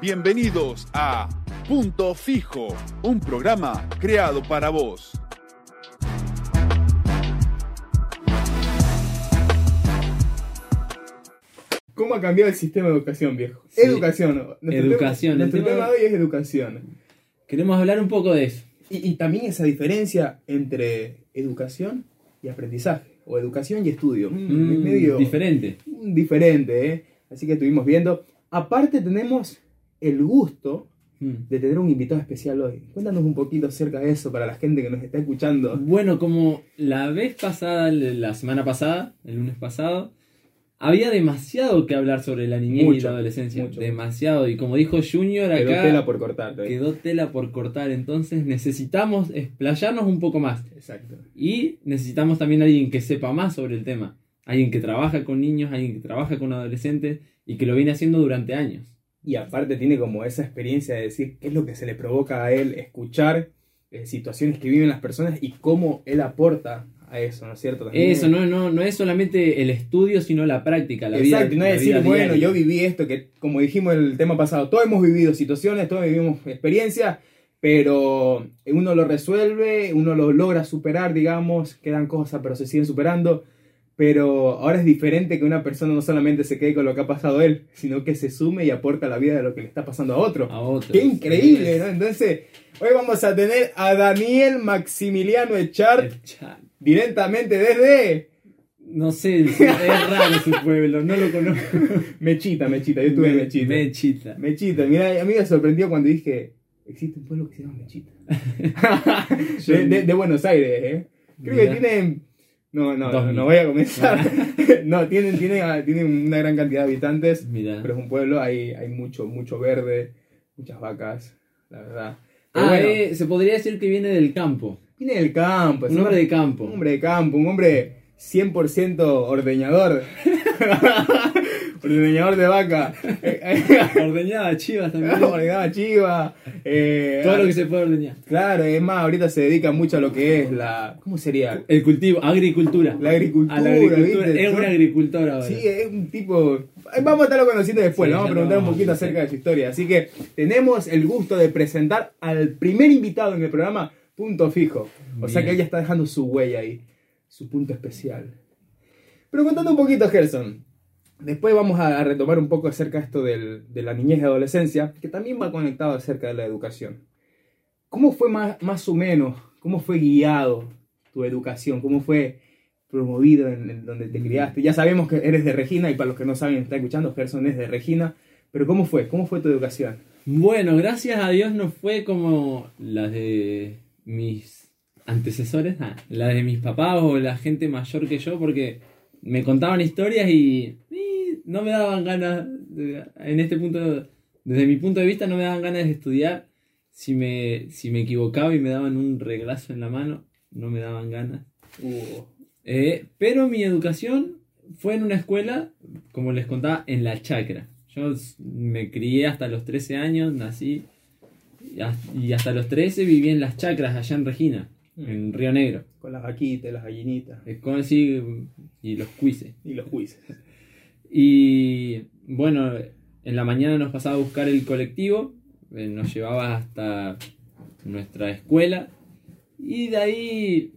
Bienvenidos a Punto Fijo, un programa creado para vos. ¿Cómo ha cambiado el sistema de educación, viejo? Sí. Educación. Nuestro Educación, tema- nuestro tema- tema de hoy es educación. Queremos hablar un poco de eso. Y, y también esa diferencia entre educación y aprendizaje. O educación y estudio. Mm, es medio Diferente. diferente, ¿eh? Así que estuvimos viendo. Aparte tenemos el gusto Mm. de tener un invitado especial hoy. Cuéntanos un poquito acerca de eso para la gente que nos está escuchando. Bueno, como la vez pasada, la semana pasada, el lunes pasado, había demasiado que hablar sobre la niñez y la adolescencia. mucho. demasiado. Y como dijo Junior Quedó acá, tela por cortar. todavía. quedó tela por cortar. Entonces necesitamos explayarnos un poco más. Exacto. Y necesitamos también alguien que sepa más sobre el tema. Alguien que trabaja con niños, alguien que trabaja con adolescentes y que lo viene haciendo durante años. Y aparte tiene como esa experiencia de decir qué es lo que se le provoca a él escuchar eh, situaciones que viven las personas y cómo él aporta a eso, ¿no es cierto? También- Eso no, no, no es solamente el estudio, sino la práctica. La vida, Exacto, y no es decir, vida bueno, diaria. yo viví esto, que como dijimos en el tema pasado, todos hemos vivido situaciones, todos vivimos experiencias, pero uno lo resuelve, uno lo logra superar, digamos, quedan cosas, pero se siguen superando. Pero ahora es diferente que una persona no solamente se quede con lo que ha pasado a él, sino que se sume y aporta a la vida de lo que le está pasando a otro. a otros. ¡Qué increíble! ¿no? Entonces, hoy vamos a tener a Daniel Maximiliano Echar El chat. directamente desde No sé, es raro su pueblo, no lo conozco. Mechita, Mechita. Yo estuve en Mechita. Mechita. Mechita, mira, a mí me sorprendió cuando dije, existe un pueblo que se llama Mechita. de, de- de Buenos Aires, ¿eh? Creo Mira. que tienen... No, no, no, no voy a comenzar. no, tienen, tienen, tienen una gran cantidad de habitantes, Mira. pero es un pueblo, hay, hay mucho, mucho verde, muchas vacas, la verdad. Pero Ah, bueno, eh, se podría decir que viene del campo. viene del campo, es Un hombre de campo. un hombre de campo, un hombre 100% ordeñador. ordeñador de vaca. Ordeñada, chivas también. Ordeñaba chiva. eh, Todo lo que se puede ordeñar. Claro, es más, ahorita se dedica mucho a lo que es la. ¿Cómo sería? El cultivo, agricultura. La agricultura. A la agricultura. ¿viste? Es un agricultor ahora. Sí, es un tipo. eh, Vamos a estarlo conociendo después, Sí, vamos a preguntar un poquito acerca de su historia. Así que tenemos el gusto de presentar al primer invitado en el programa, Punto Fijo. O sea que ella está dejando su huella ahí, su punto especial. Pero contando un poquito, Gerson, después vamos a retomar un poco acerca de esto del- de la niñez y adolescencia, que también va conectado acerca de la educación. ¿Cómo fue más, más o menos, cómo fue guiado tu educación? ¿Cómo fue promovido en, en donde te criaste? Ya sabemos que eres de Regina y para los que no saben, está escuchando, Gerson es de Regina. Pero ¿cómo fue? ¿Cómo fue tu educación? Bueno, gracias a Dios no fue como la de mis antecesores, ah, la de mis papás o la gente mayor que yo, porque me contaban historias y, no me daban ganas, de- en este punto, desde mi punto de vista, no me daban ganas de estudiar. Si me, si me equivocaba y me daban un reglazo en la mano, no me daban ganas. Eh, pero mi educación fue en una escuela, como les contaba, en la chacra. Yo me crié hasta los 13 años, nací y has- y hasta los 13 viví en las chacras allá en Regina, en Río Negro. Con las vaquitas, las gallinitas Es como así, y los cuises. y los juices. Y bueno, en la mañana nos pasaba a buscar el colectivo, eh, nos llevaba hasta nuestra escuela y de ahí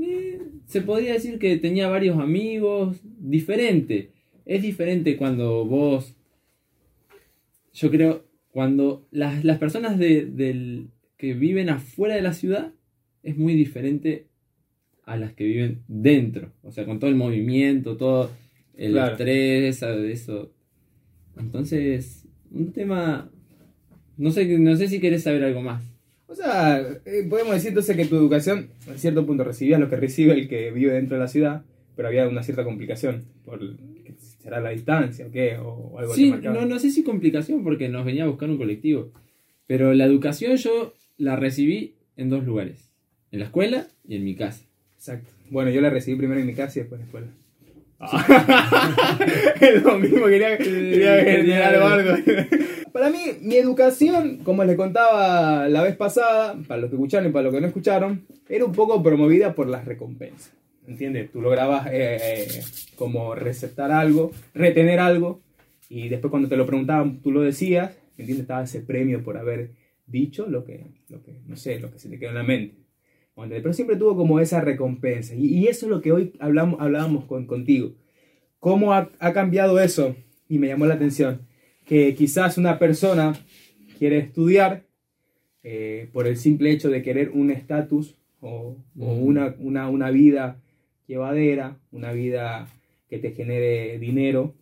eh, se podría decir que tenía varios amigos, diferente. Es diferente cuando vos, yo creo, cuando las, las personas de, del, que viven afuera de la ciudad es muy diferente a las que viven dentro, o sea, con todo el movimiento, todo el Claro. estrés, ¿sabes? eso. Entonces, un tema, no sé, no sé si querés saber algo más. O sea, eh, podemos decir entonces que tu educación, a cierto punto, recibías lo que recibe el que vive dentro de la ciudad, pero había una cierta complicación. Por, ¿qué ¿Será la distancia o qué? O algo Sí, no, no sé si complicación porque nos venía a buscar un colectivo. Pero la educación yo la recibí en dos lugares. En la escuela y en mi casa. Exacto. Bueno, yo la recibí primero en mi casa y después en la escuela. es lo mismo, quería, quería generar algo. Para mí, mi educación, como les contaba la vez pasada, para los que escucharon y para los que no escucharon, era un poco promovida por las recompensas. ¿Entiendes? Tú lograbas eh, eh, como receptar algo, retener algo, Y después cuando te lo preguntaban, tú lo decías, ¿me entiendes? Estaba ese premio por haber dicho lo que, lo que no sé, lo que se te quedó en la mente. Pero siempre tuvo como esa recompensa. Y, y eso es lo que hoy hablamos, hablábamos con, contigo. ¿Cómo ha, ha cambiado eso? Y me llamó la atención. Que quizás una persona quiere estudiar eh, por el simple hecho de querer un estatus o, o una, una, una vida llevadera, una vida que te genere dinero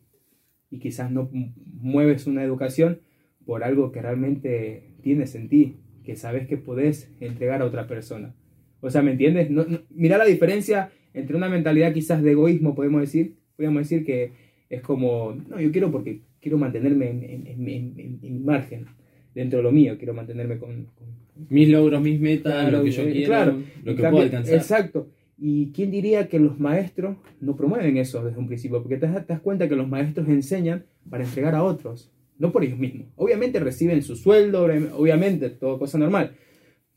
y quizás no mueves una educación por algo que realmente tienes en ti, que sabes que podés entregar a otra persona. O sea, ¿me entiendes? No, no- mira la diferencia entre una mentalidad quizás de egoísmo, podemos decir, podemos decir que es como, no, yo quiero porque quiero mantenerme en, en- en- en- margen, dentro de lo mío, quiero mantenerme con, con- Mis logros, mis metas, Claro, lo que yo eh, quiero, claro. lo que cambio- puedo alcanzar. Exacto. ¿Y quién diría que los maestros no promueven eso desde un principio? Porque te das, te das cuenta que los maestros enseñan para entregar a otros, no por ellos mismos. Obviamente reciben su sueldo, obvi- obviamente, todo cosa normal.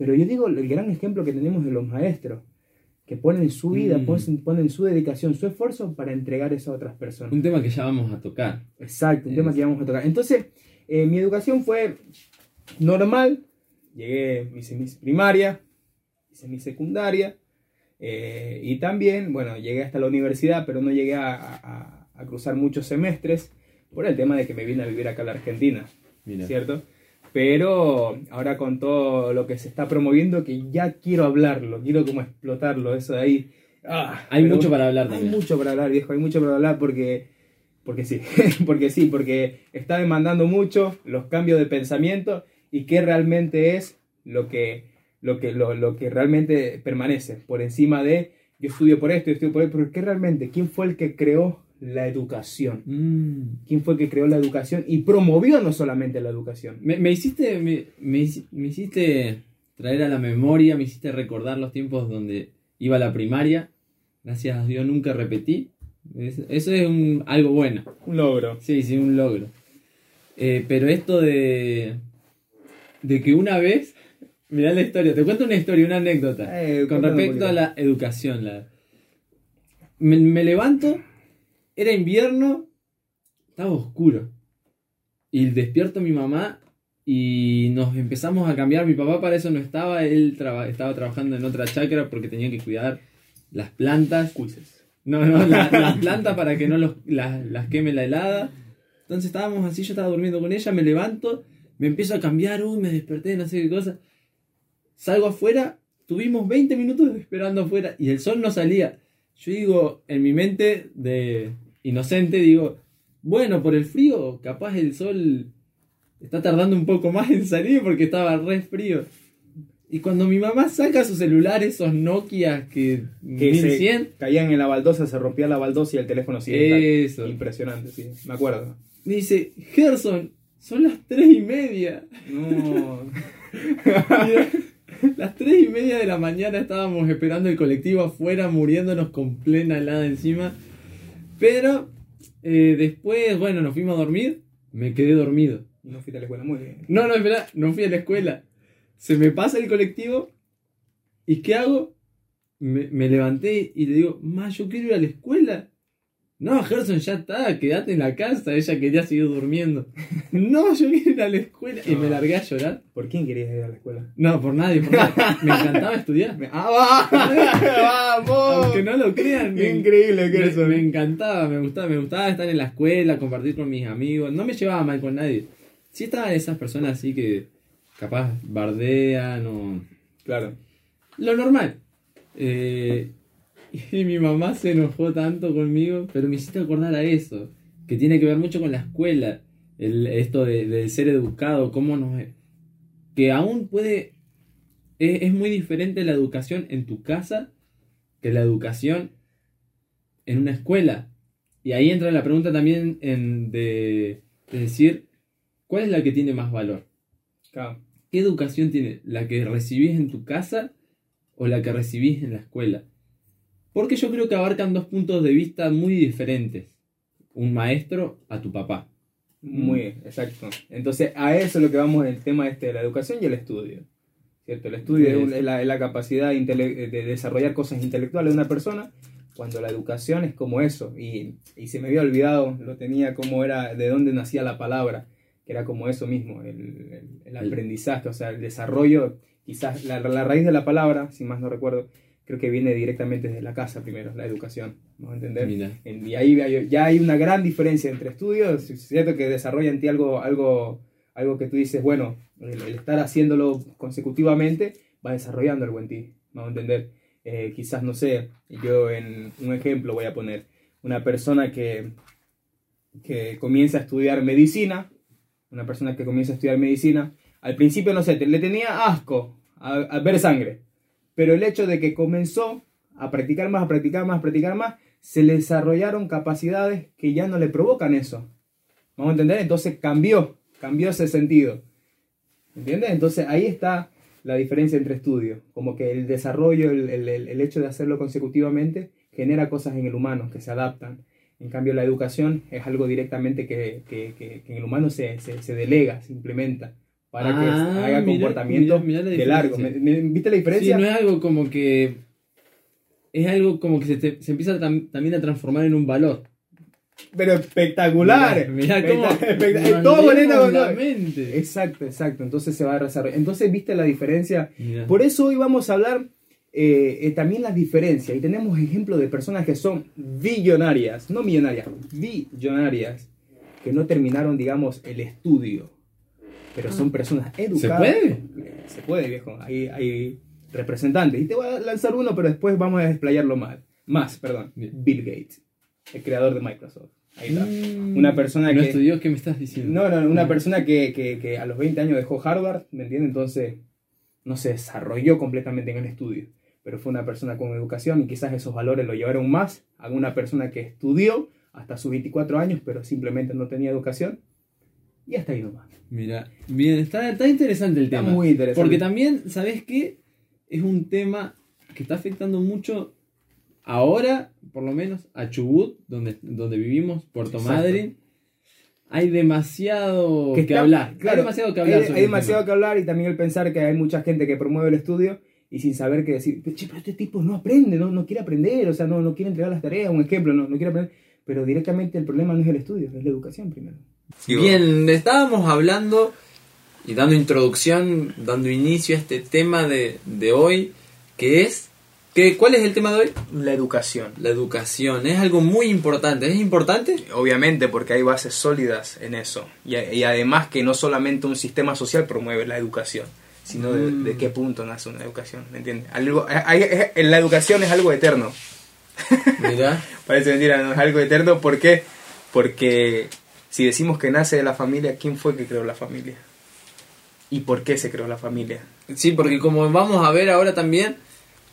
Pero yo digo, el gran ejemplo que tenemos de los maestros, que ponen su vida, Mm. ponen, ponen su dedicación, su esfuerzo para entregar eso a otras personas. Un tema que ya vamos a tocar. Exacto, un tema Es- que vamos a tocar. Entonces, eh, mi educación fue normal. Llegué, hice mi primaria, hice mi secundaria. eh, y también, bueno, llegué hasta la universidad, pero no llegué a, a- a cruzar muchos semestres por el tema de que me vine a vivir acá a la Argentina, Mira. ¿cierto? Pero ahora con todo lo que se está promoviendo, que ya quiero hablarlo, quiero como explotarlo, eso de ahí. ah, Hay mucho para hablar hay también. mucho para hablar, viejo, hay mucho para hablar porque, porque sí, porque sí, porque está demandando mucho los cambios de pensamiento y qué realmente es lo que, lo que, lo, lo que realmente permanece por encima de yo estudio por esto, yo estudio por esto, pero qué realmente, quién fue el que creó la educación, Mm. quién fue que creó la educación y promovió no solamente la educación. Me, me hiciste, me, me hici- me hiciste traer a la memoria, me hiciste recordar los tiempos donde iba a la primaria. Gracias a Dios nunca repetí. Es- eso es un, algo bueno. Un logro. Sí, sí, un logro. Eh, pero esto de, de que una vez, mirá la historia, te cuento una historia, una anécdota. Eh, Con respecto a la educación. La... Me levanto, era invierno, estaba oscuro. Y despierto a mi mamá y nos empezamos a cambiar. Mi papá para eso no estaba, él traba- estaba trabajando en otra chacra porque tenía que cuidar las plantas. Cuises. No, no, la- las plantas para que no los, las, las queme la helada. Entonces estábamos así, yo estaba durmiendo con ella, me levanto, me empiezo a cambiar, uy, me desperté, no sé qué cosa. Salgo afuera, tuvimos 20 minutos esperando afuera y el sol no salía. Yo digo, en mi mente de inocente, digo, bueno, por el frío, capaz el sol está tardando un poco más en salir porque estaba re frío. Y cuando mi mamá saca su celular, esos Nokia que, Que 1100, se caían en la baldosa, se rompía la baldosa y el teléfono sigue eso. Impresionante, sí, me acuerdo. Me dice, Gerson, son las tres y media. No. Las tres y media de la mañana estábamos esperando el colectivo afuera, muriéndonos con plena helada encima. Pero eh, después, bueno, nos fuimos a dormir. Me quedé dormido. no fui a la escuela muy bien. No, no, espera, no fui a la escuela. Se me pasa el colectivo. ¿Y qué hago? Me, me levanté y le digo, ma, yo quiero ir a la escuela. No, Gerson, ya está, quédate en la casa. Ella quería seguir durmiendo. No, yo quiero ir a la escuela. Y me largué a llorar. ¿Por quién querías ir a la escuela? No, por nadie, por nadie. Me encantaba estudiar. ¡Ah, va! ¡Vamos! Aunque no lo crean, ¡Qué me, increíble que me, me encantaba, me gustaba, me gustaba estar en la escuela, compartir con mis amigos. No me llevaba mal con nadie. Sí estaban esas personas así que capaz bardean o... Claro. Lo normal. Eh, y mi mamá se enojó tanto conmigo, pero me hiciste acordar a eso, que tiene que ver mucho con la escuela, el, esto de, de ser educado, cómo nos... que aún puede... Es, es muy diferente la educación en tu casa que la educación en una escuela. Y ahí entra la pregunta también en de, de decir, ¿cuál es la que tiene más valor? ¿Qué educación tiene? ¿La que recibís en tu casa o la que recibís en la escuela? Porque yo creo que abarcan dos puntos de vista muy diferentes. Un maestro a tu papá. Muy bien, exacto. Entonces, a eso es lo que vamos en el tema este de la educación y el estudio. ¿Cierto? El estudio Sí, es, la, es la capacidad de desarrollar cosas intelectuales de una persona cuando la educación es como eso, y, y se me había olvidado, lo tenía como era, de dónde nacía la palabra, que era como eso mismo, el, el- el aprendizaje, o sea, el desarrollo, quizás la, la raíz de la palabra, si más no recuerdo, creo que viene directamente desde la casa primero, la educación, ¿vamos a entender? Mira. Y ahí ya hay una gran diferencia entre estudios, es cierto que desarrolla en ti algo, algo, algo que tú dices, bueno, el, el estar haciéndolo consecutivamente va desarrollando algo en ti, vamos a entender. Eh, quizás, no sé, yo en un ejemplo voy a poner, una persona que, que comienza a estudiar medicina, una persona que comienza a estudiar medicina, al principio, no sé, te- le tenía asco a, a ver sangre, pero el hecho de que comenzó a practicar más, a practicar más, a practicar más, se le desarrollaron capacidades que ya no le provocan eso. ¿Vamos a entender? Entonces cambió, cambió ese sentido. ¿Entiendes? Entonces ahí está la diferencia entre estudios. Como que el desarrollo, el, el- el- hecho de hacerlo consecutivamente, genera cosas en el humano que se adaptan. En cambio, la educación es algo directamente que, que- que- en el humano se- se delega, se implementa, para Ah, que haga mira, comportamiento mira, mira de largo. ¿Me- me- ¿Viste la Sí, diferencia? no es algo como que. Es algo como que se, te- se empieza tam- también a transformar en un valor. Pero espectacular. Mirá, cómo. Espectac- espectac- nos todo con la mente. Exacto, exacto. Entonces se va a desarrollar. Entonces, ¿viste la diferencia? Por eso hoy vamos a hablar eh, eh, también las diferencias. Y tenemos ejemplos de personas que son billonarias, no millonarias, billonarias, que no terminaron, digamos, el estudio. Pero son personas educadas. puede? Se puede, viejo. Hay, hay representantes. Y te voy a lanzar uno, pero después vamos a desplayarlo mal. Más, perdón. Bill Gates, el creador de Microsoft. Ahí está. Mm, Una persona no que- estudió, ¿qué me estás diciendo? No, no, una Ah. persona que, que, que a los 20 años dejó Harvard, ¿me entiendes? Entonces no se desarrolló completamente en el estudio, pero fue una persona con educación y quizás esos valores lo llevaron más a una persona que estudió hasta sus 24 años, pero simplemente no tenía educación y hasta ahí nomás. Mira, bien, está, está interesante el Está tema. muy interesante. Porque también, ¿sabes qué? Es un tema que está afectando mucho ahora, por lo menos, a Chubut, donde, donde vivimos, Puerto Exacto. Madryn. Hay demasiado que, está- hablar. claro, hay demasiado que hablar. Hay, sobre hay el demasiado tema. que hablar y también el pensar que hay mucha gente que promueve el estudio y sin saber qué decir, "Che, pero este tipo no aprende, no, no quiere aprender, o sea, no, no quiere entregar las tareas, un ejemplo, no, no quiere aprender. Pero directamente el problema no es el estudio, es la educación primero. Bien, estábamos hablando y dando introducción, dando inicio a este tema de, de hoy, que es... Que, ¿Cuál es el tema de hoy? La educación. La educación. Es algo muy importante. ¿Es importante? Obviamente porque hay bases sólidas en eso. Y, y además que no solamente un sistema social promueve la educación, sino de, Mm. de qué punto nace una educación. ¿Me entiendes? Algo, hay- hay- la educación es algo eterno. Mira. Parece mentira, no es algo eterno. ¿Por qué? Porque si decimos que nace de la familia, ¿quién fue que creó la familia? ¿Y por qué se creó la familia? Sí, porque como vamos a ver ahora también,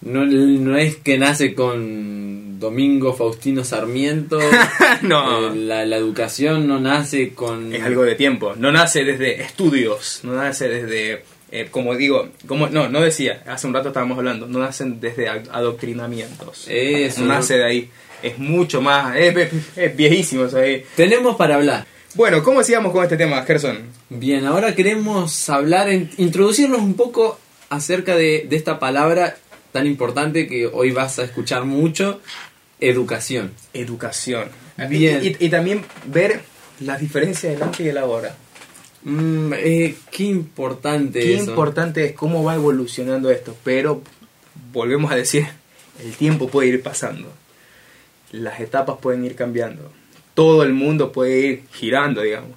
no, no es que nace con Domingo Faustino Sarmiento. no. Eh, la, la educación no nace con... es algo de tiempo. No nace desde estudios, no nace desde, eh, como digo, como no, no decía, hace un rato estábamos hablando, no nacen desde ad- adoctrinamientos. Eso. no nace de ahí. Es mucho más, es, viejísimo ahí. Tenemos para hablar. Bueno, ¿cómo sigamos con este tema, Gerson? Bien, ahora queremos hablar, en- introducirnos un poco acerca de, de esta palabra tan importante que hoy vas a escuchar mucho, educación. Educación. Bien. Y, y- y también ver las diferencias del antes y el ahora. Mm, eh, qué importante Qué eso. importante es cómo va evolucionando esto, pero volvemos a decir, el tiempo puede ir pasando, las etapas pueden ir cambiando, todo el mundo puede ir girando, digamos,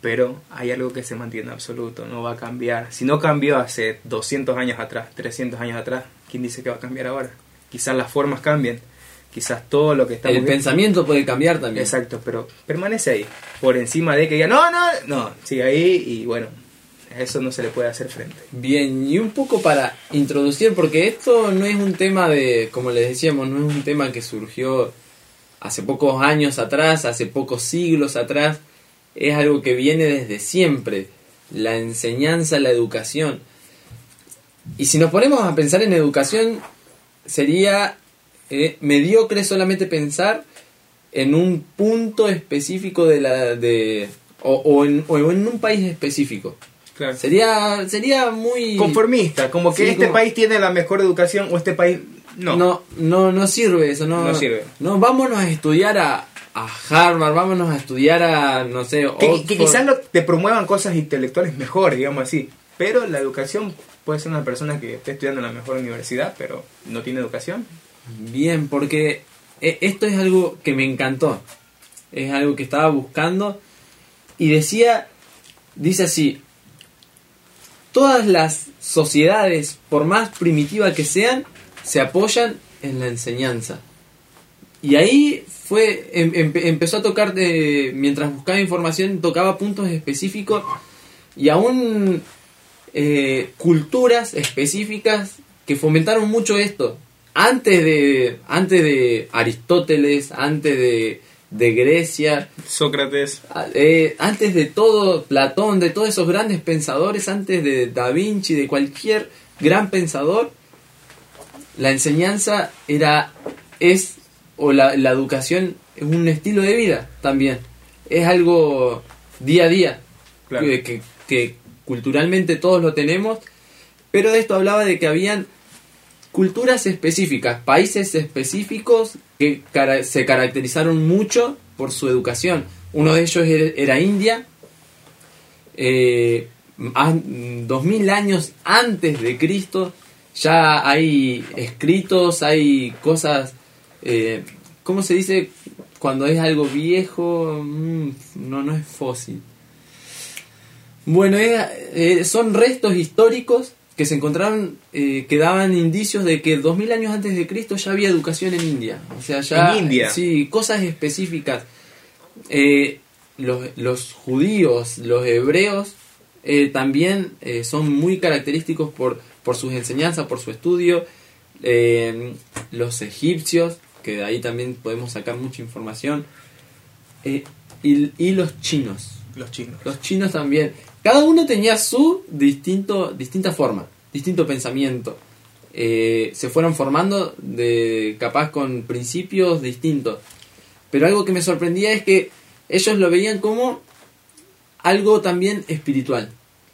pero hay algo que se mantiene absoluto, no va a cambiar. Si no cambió hace 200 años atrás, 300 años atrás, ¿quién dice que va a cambiar ahora? Quizás las formas cambien, quizás todo lo que estamos El viendo- pensamiento puede cambiar también. Exacto, pero permanece ahí, por encima de que diga, no, no, no, sigue ahí y bueno, a eso no se le puede hacer frente. Bien, y un poco para introducir, porque esto no es un tema de, como les decíamos, no es un tema que surgió hace pocos años atrás, hace pocos siglos atrás, es algo que viene desde siempre, la enseñanza, la educación. Y si nos ponemos a pensar en educación, sería eh, mediocre solamente pensar en un punto específico de la de o, o en, o en un país específico. Sería sería muy Conformista, como que Sí, este como- país tiene la mejor educación o este país No. no, no, no sirve eso. No, No sirve. No, vámonos a estudiar a, a Harvard, vámonos a estudiar a, no sé, Que, quizás lo- te promuevan cosas intelectuales mejor, digamos así. Pero la educación puede ser una persona que esté estudiando en la mejor universidad, pero no tiene educación. Bien, porque eh, esto es algo que me encantó. Es algo que estaba buscando. Y decía, dice así, todas las sociedades, por más primitivas que sean, se apoyan en la enseñanza. Y ahí fue, em- em- empezó a tocar, de, mientras buscaba información, tocaba puntos específicos y aún eh, culturas específicas que fomentaron mucho esto. Antes de, antes de Aristóteles, antes de, de Grecia, Sócrates. a- eh, antes de todo Platón, de todos esos grandes pensadores, antes de Da Vinci, de cualquier gran pensador, la enseñanza era, es, o la, la educación es un estilo de vida también. Es algo día a día, Claro. que, que- que culturalmente todos lo tenemos, pero de esto hablaba de que habían culturas específicas, países específicos que se caracterizaron mucho por su educación. Uno de ellos era, India, eh, an- 2000 años antes de Cristo, ya hay escritos, hay cosas, eh, ¿cómo se dice cuando es algo viejo? Mm, no, no es fósil. Bueno, eh, son restos históricos que se encontraron eh, que daban indicios de que 2000 años antes de Cristo ya había educación en India. O sea, ya. ¿En India? Sí, cosas específicas. Eh, los, los judíos, los hebreos, eh, también eh, son muy característicos por, por sus enseñanzas, por su estudio. Eh, los egipcios, que de ahí también podemos sacar mucha información. Eh, y, y los chinos. Los chinos. Los chinos también. Cada uno tenía su distinto, distinta forma, distinto pensamiento. Eh, se fueron formando de capaz con principios distintos. Pero algo que me sorprendía es que ellos lo veían como algo también espiritual.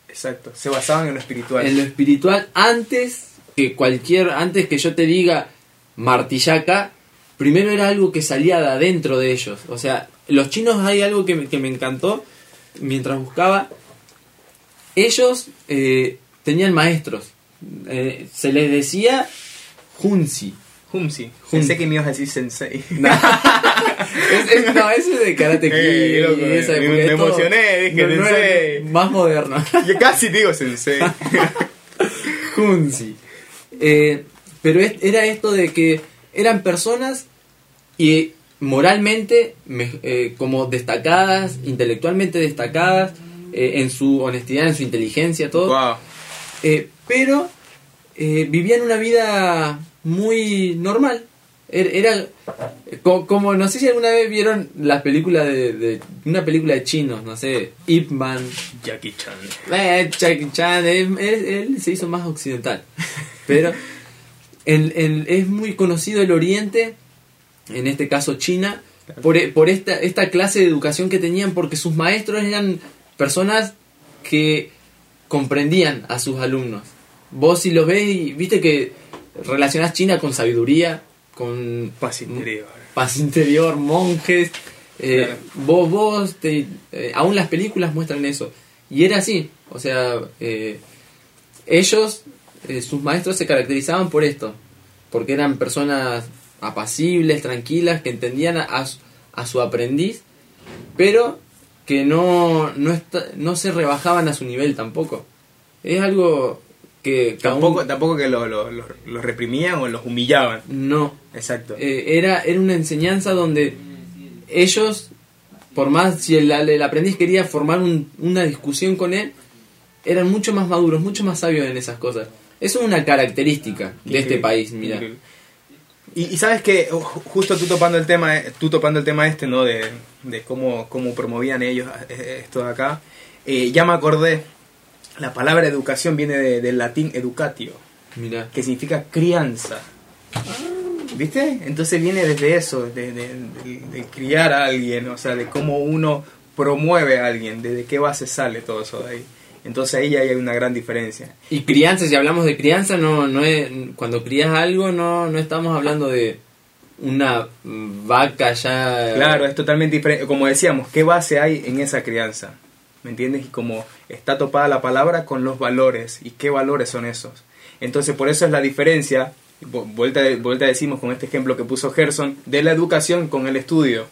Exacto. Se basaban en lo espiritual. En lo espiritual antes que cualquier, antes que yo te diga martillaca, primero era algo que salía de adentro de ellos. O sea, los chinos hay algo que me, que me encantó mientras buscaba. Ellos eh, tenían maestros. Eh, se les decía Hunsi. Humsi. Pensé que me ibas a decir sensei. Es- es- no, ese es de Karate Kid. Eh, loco, y esa me- me emocioné, dije, no, no sensei. más moderno. Yo casi digo sensei. Hunzi. Eh, pero es- era esto de que eran personas y moralmente me- eh, como destacadas, intelectualmente destacadas, eh, en su honestidad, en su inteligencia, todo. wow. Eh, pero eh, vivían una vida muy normal. Er- Era, co- como, no sé si alguna vez vieron las películas de, de- una película de chinos, no sé, Ip Man, Jackie Chan. eh, Jackie Chan, él, él- él se hizo más occidental. Pero el- el- es muy conocido el Oriente, en este caso China, por, por esta, esta clase de educación que tenían, porque sus maestros eran personas que comprendían a sus alumnos. Vos si los ves y viste que relacionás China con sabiduría, con Paz interior. paz interior, monjes. eh, Claro. Vos, vos, te- eh, aún las películas muestran eso. Y era así. O sea, eh, ellos, eh, sus maestros se caracterizaban por esto. Porque eran personas apacibles, tranquilas, que entendían a, a su- a su aprendiz, pero que no, no, esta- no se rebajaban a su nivel tampoco. Es algo que... aún- Tampoco, tampoco que los lo, reprimían o los humillaban. No, Exacto. eh, era, era una enseñanza donde ellos, por más si el, el aprendiz quería formar un- una discusión con él, eran mucho más maduros, mucho más sabios en esas cosas. Eso es una característica de este país, mira. Y, y sabes que justo tú topando el tema, eh, tú topando el tema este, ¿no? De, de cómo, cómo promovían ellos eh, esto de acá, eh, ya me acordé, la palabra educación viene de- del latín educatio, Mira. que significa crianza. ¿Viste? Entonces viene desde eso, de, de- de- de criar a alguien, o sea, de cómo uno promueve a alguien, desde qué base sale todo eso de ahí. Entonces ahí ya hay una gran diferencia. Y crianza, si hablamos de crianza, no, no es, cuando crías algo no, no estamos hablando de una vaca ya... Claro, es totalmente diferente. Como decíamos, ¿qué base hay en esa crianza? ¿Me entiendes? Y como está topada la palabra con los valores. ¿Y qué valores son esos? Entonces, por eso es la diferencia, vu- vuelta, vuelta decimos con este ejemplo que puso Gerson, de la educación con el estudio.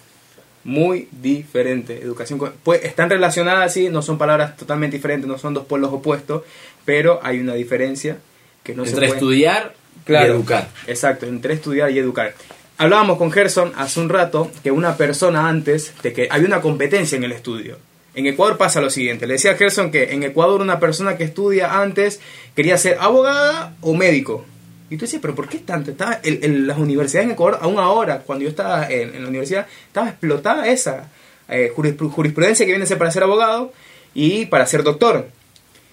Muy diferente. Educación pues, están relacionadas, sí, no son palabras totalmente diferentes, no son dos polos opuestos, pero hay una diferencia que no se entre puede... estudiar Claro. y educar. Exacto, entre estudiar y educar. Hablábamos con Gerson hace un rato que una persona antes de que había una competencia en el estudio. En Ecuador pasa lo siguiente, le decía a Gerson que en Ecuador una persona que estudia antes quería ser abogada o médico. Y tú decías, pero ¿por qué tanto? Estaba en las universidades en Ecuador, aún ahora, cuando yo estaba en, la universidad, estaba explotada esa eh, jurisp- jurisprudencia que viene a ser para ser abogado y para ser doctor.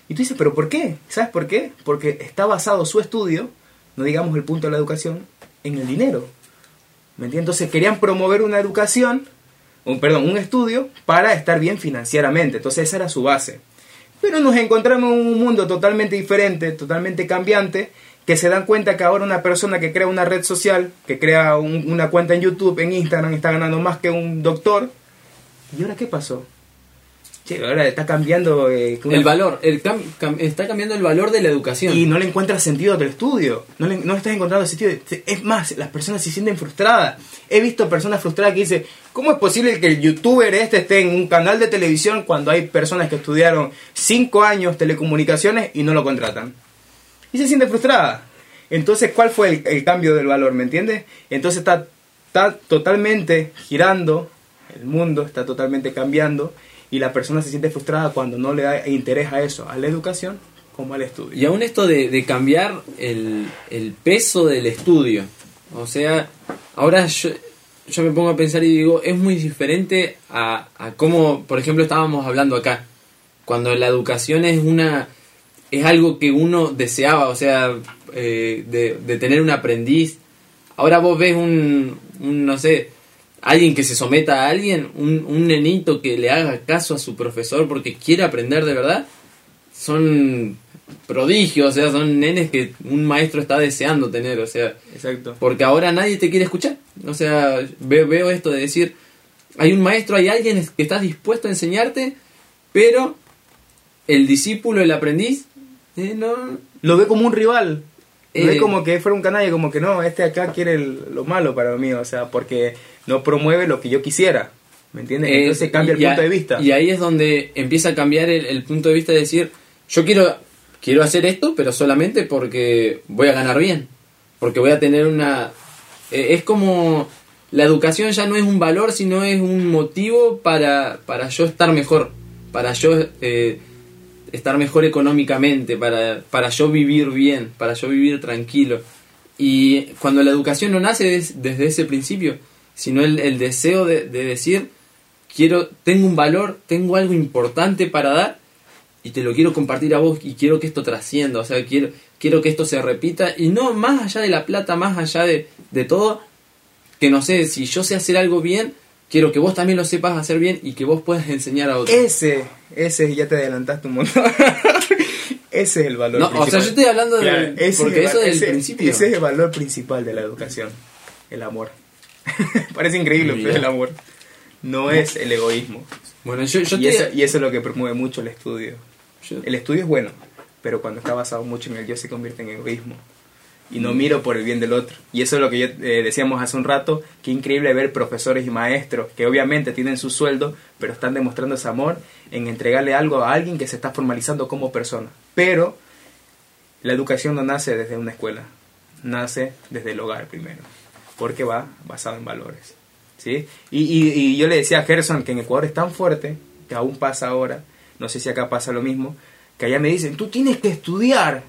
Y tú dices, ¿pero por qué? ¿Sabes por qué? Porque está basado su estudio, no digamos el punto de la educación, en el dinero. ¿Me entiendes? Entonces querían promover una educación, un, perdón, un estudio para estar bien financieramente. Entonces esa era su base. Pero nos encontramos en un mundo totalmente diferente, totalmente cambiante, que se dan cuenta que ahora una persona que crea una red social, que crea un- una cuenta en YouTube, en Instagram, está ganando más que un doctor. ¿Y ahora qué pasó? Che, ahora está cambiando... eh, El valor, el cam- cam- está cambiando el valor de la educación. y no le encuentras sentido del estudio. No le, no le estás encontrando sentido. Es más, las personas se sienten frustradas. He visto personas frustradas que dicen, ¿cómo es posible que el youtuber este esté en un canal de televisión cuando hay personas que estudiaron 5 años telecomunicaciones y no lo contratan? Y se siente frustrada. Entonces, ¿cuál fue el, cambio del valor? ¿Me entiendes? Entonces está, totalmente girando, el mundo está totalmente cambiando y la persona se siente frustrada cuando no le da interés a eso, a la educación como al estudio. Y aún esto de, de cambiar el, el peso del estudio. O sea, ahora yo, yo me pongo a pensar y digo, es muy diferente a, a cómo, por ejemplo, estábamos hablando acá. Cuando la educación es una es algo que uno deseaba, o sea, eh, de, de tener un aprendiz. Ahora vos ves un, un, no sé, alguien que se someta a alguien, un, un nenito que le haga caso a su profesor porque quiere aprender de verdad, son prodigios, o sea, son nenes que un maestro está deseando tener, o sea, Exacto. porque ahora nadie te quiere escuchar. O sea, veo, veo esto de decir, hay un maestro, hay alguien que está dispuesto a enseñarte, pero el discípulo, el aprendiz, eh, no... Lo ve como un rival. Lo ve Eh. como que fuera un canalla, como que no, este acá quiere el- lo malo para mí, o sea, porque no promueve lo que yo quisiera. ¿Me entiendes? Eh, Entonces cambia el a- punto de vista. Y ahí es donde empieza a cambiar el, el punto de vista de decir, yo quiero, quiero hacer esto, pero solamente porque voy a ganar bien, porque voy a tener una... eh, es como la educación ya no es un valor, sino es un motivo para, para yo estar mejor, para yo eh, estar mejor económicamente, para, para yo vivir bien, para yo vivir tranquilo. Y cuando la educación no nace des- desde ese principio, sino el, el deseo de, de decir, quiero, tengo un valor, tengo algo importante para dar y te lo quiero compartir a vos y quiero que esto trascienda, o sea, quiero, quiero que esto se repita y no más allá de la plata, más allá de, de todo, que no sé, si yo sé hacer algo bien, quiero que vos también lo sepas hacer bien y que vos puedas enseñar a otros. Ese, ese, ya te adelantaste un montón. ese es el valor No, o sea, principal. yo estoy hablando de... Claro, ese porque es el eso del ese- principio. Ese es el valor principal de la educación, el amor. Parece increíble, pero Mira. es el amor. No es el egoísmo. Bueno, yo, yo Y te- eso, y eso es lo que promueve mucho el estudio. yo- El estudio es bueno, pero cuando está basado mucho en el yo se convierte en egoísmo. Y no miro por el bien del otro. Y eso es lo que yo, eh, decíamos hace un rato, que increíble ver profesores y maestros que obviamente tienen su sueldo, pero están demostrando ese amor en entregarle algo a alguien que se está formalizando como persona. Pero la educación no nace desde una escuela, nace desde el hogar primero, porque va basado en valores. ¿sí? Y, y- y yo le decía a Gerson que en Ecuador es tan fuerte, que aún pasa ahora, no sé si acá pasa lo mismo, que allá me dicen, tú tienes que estudiar,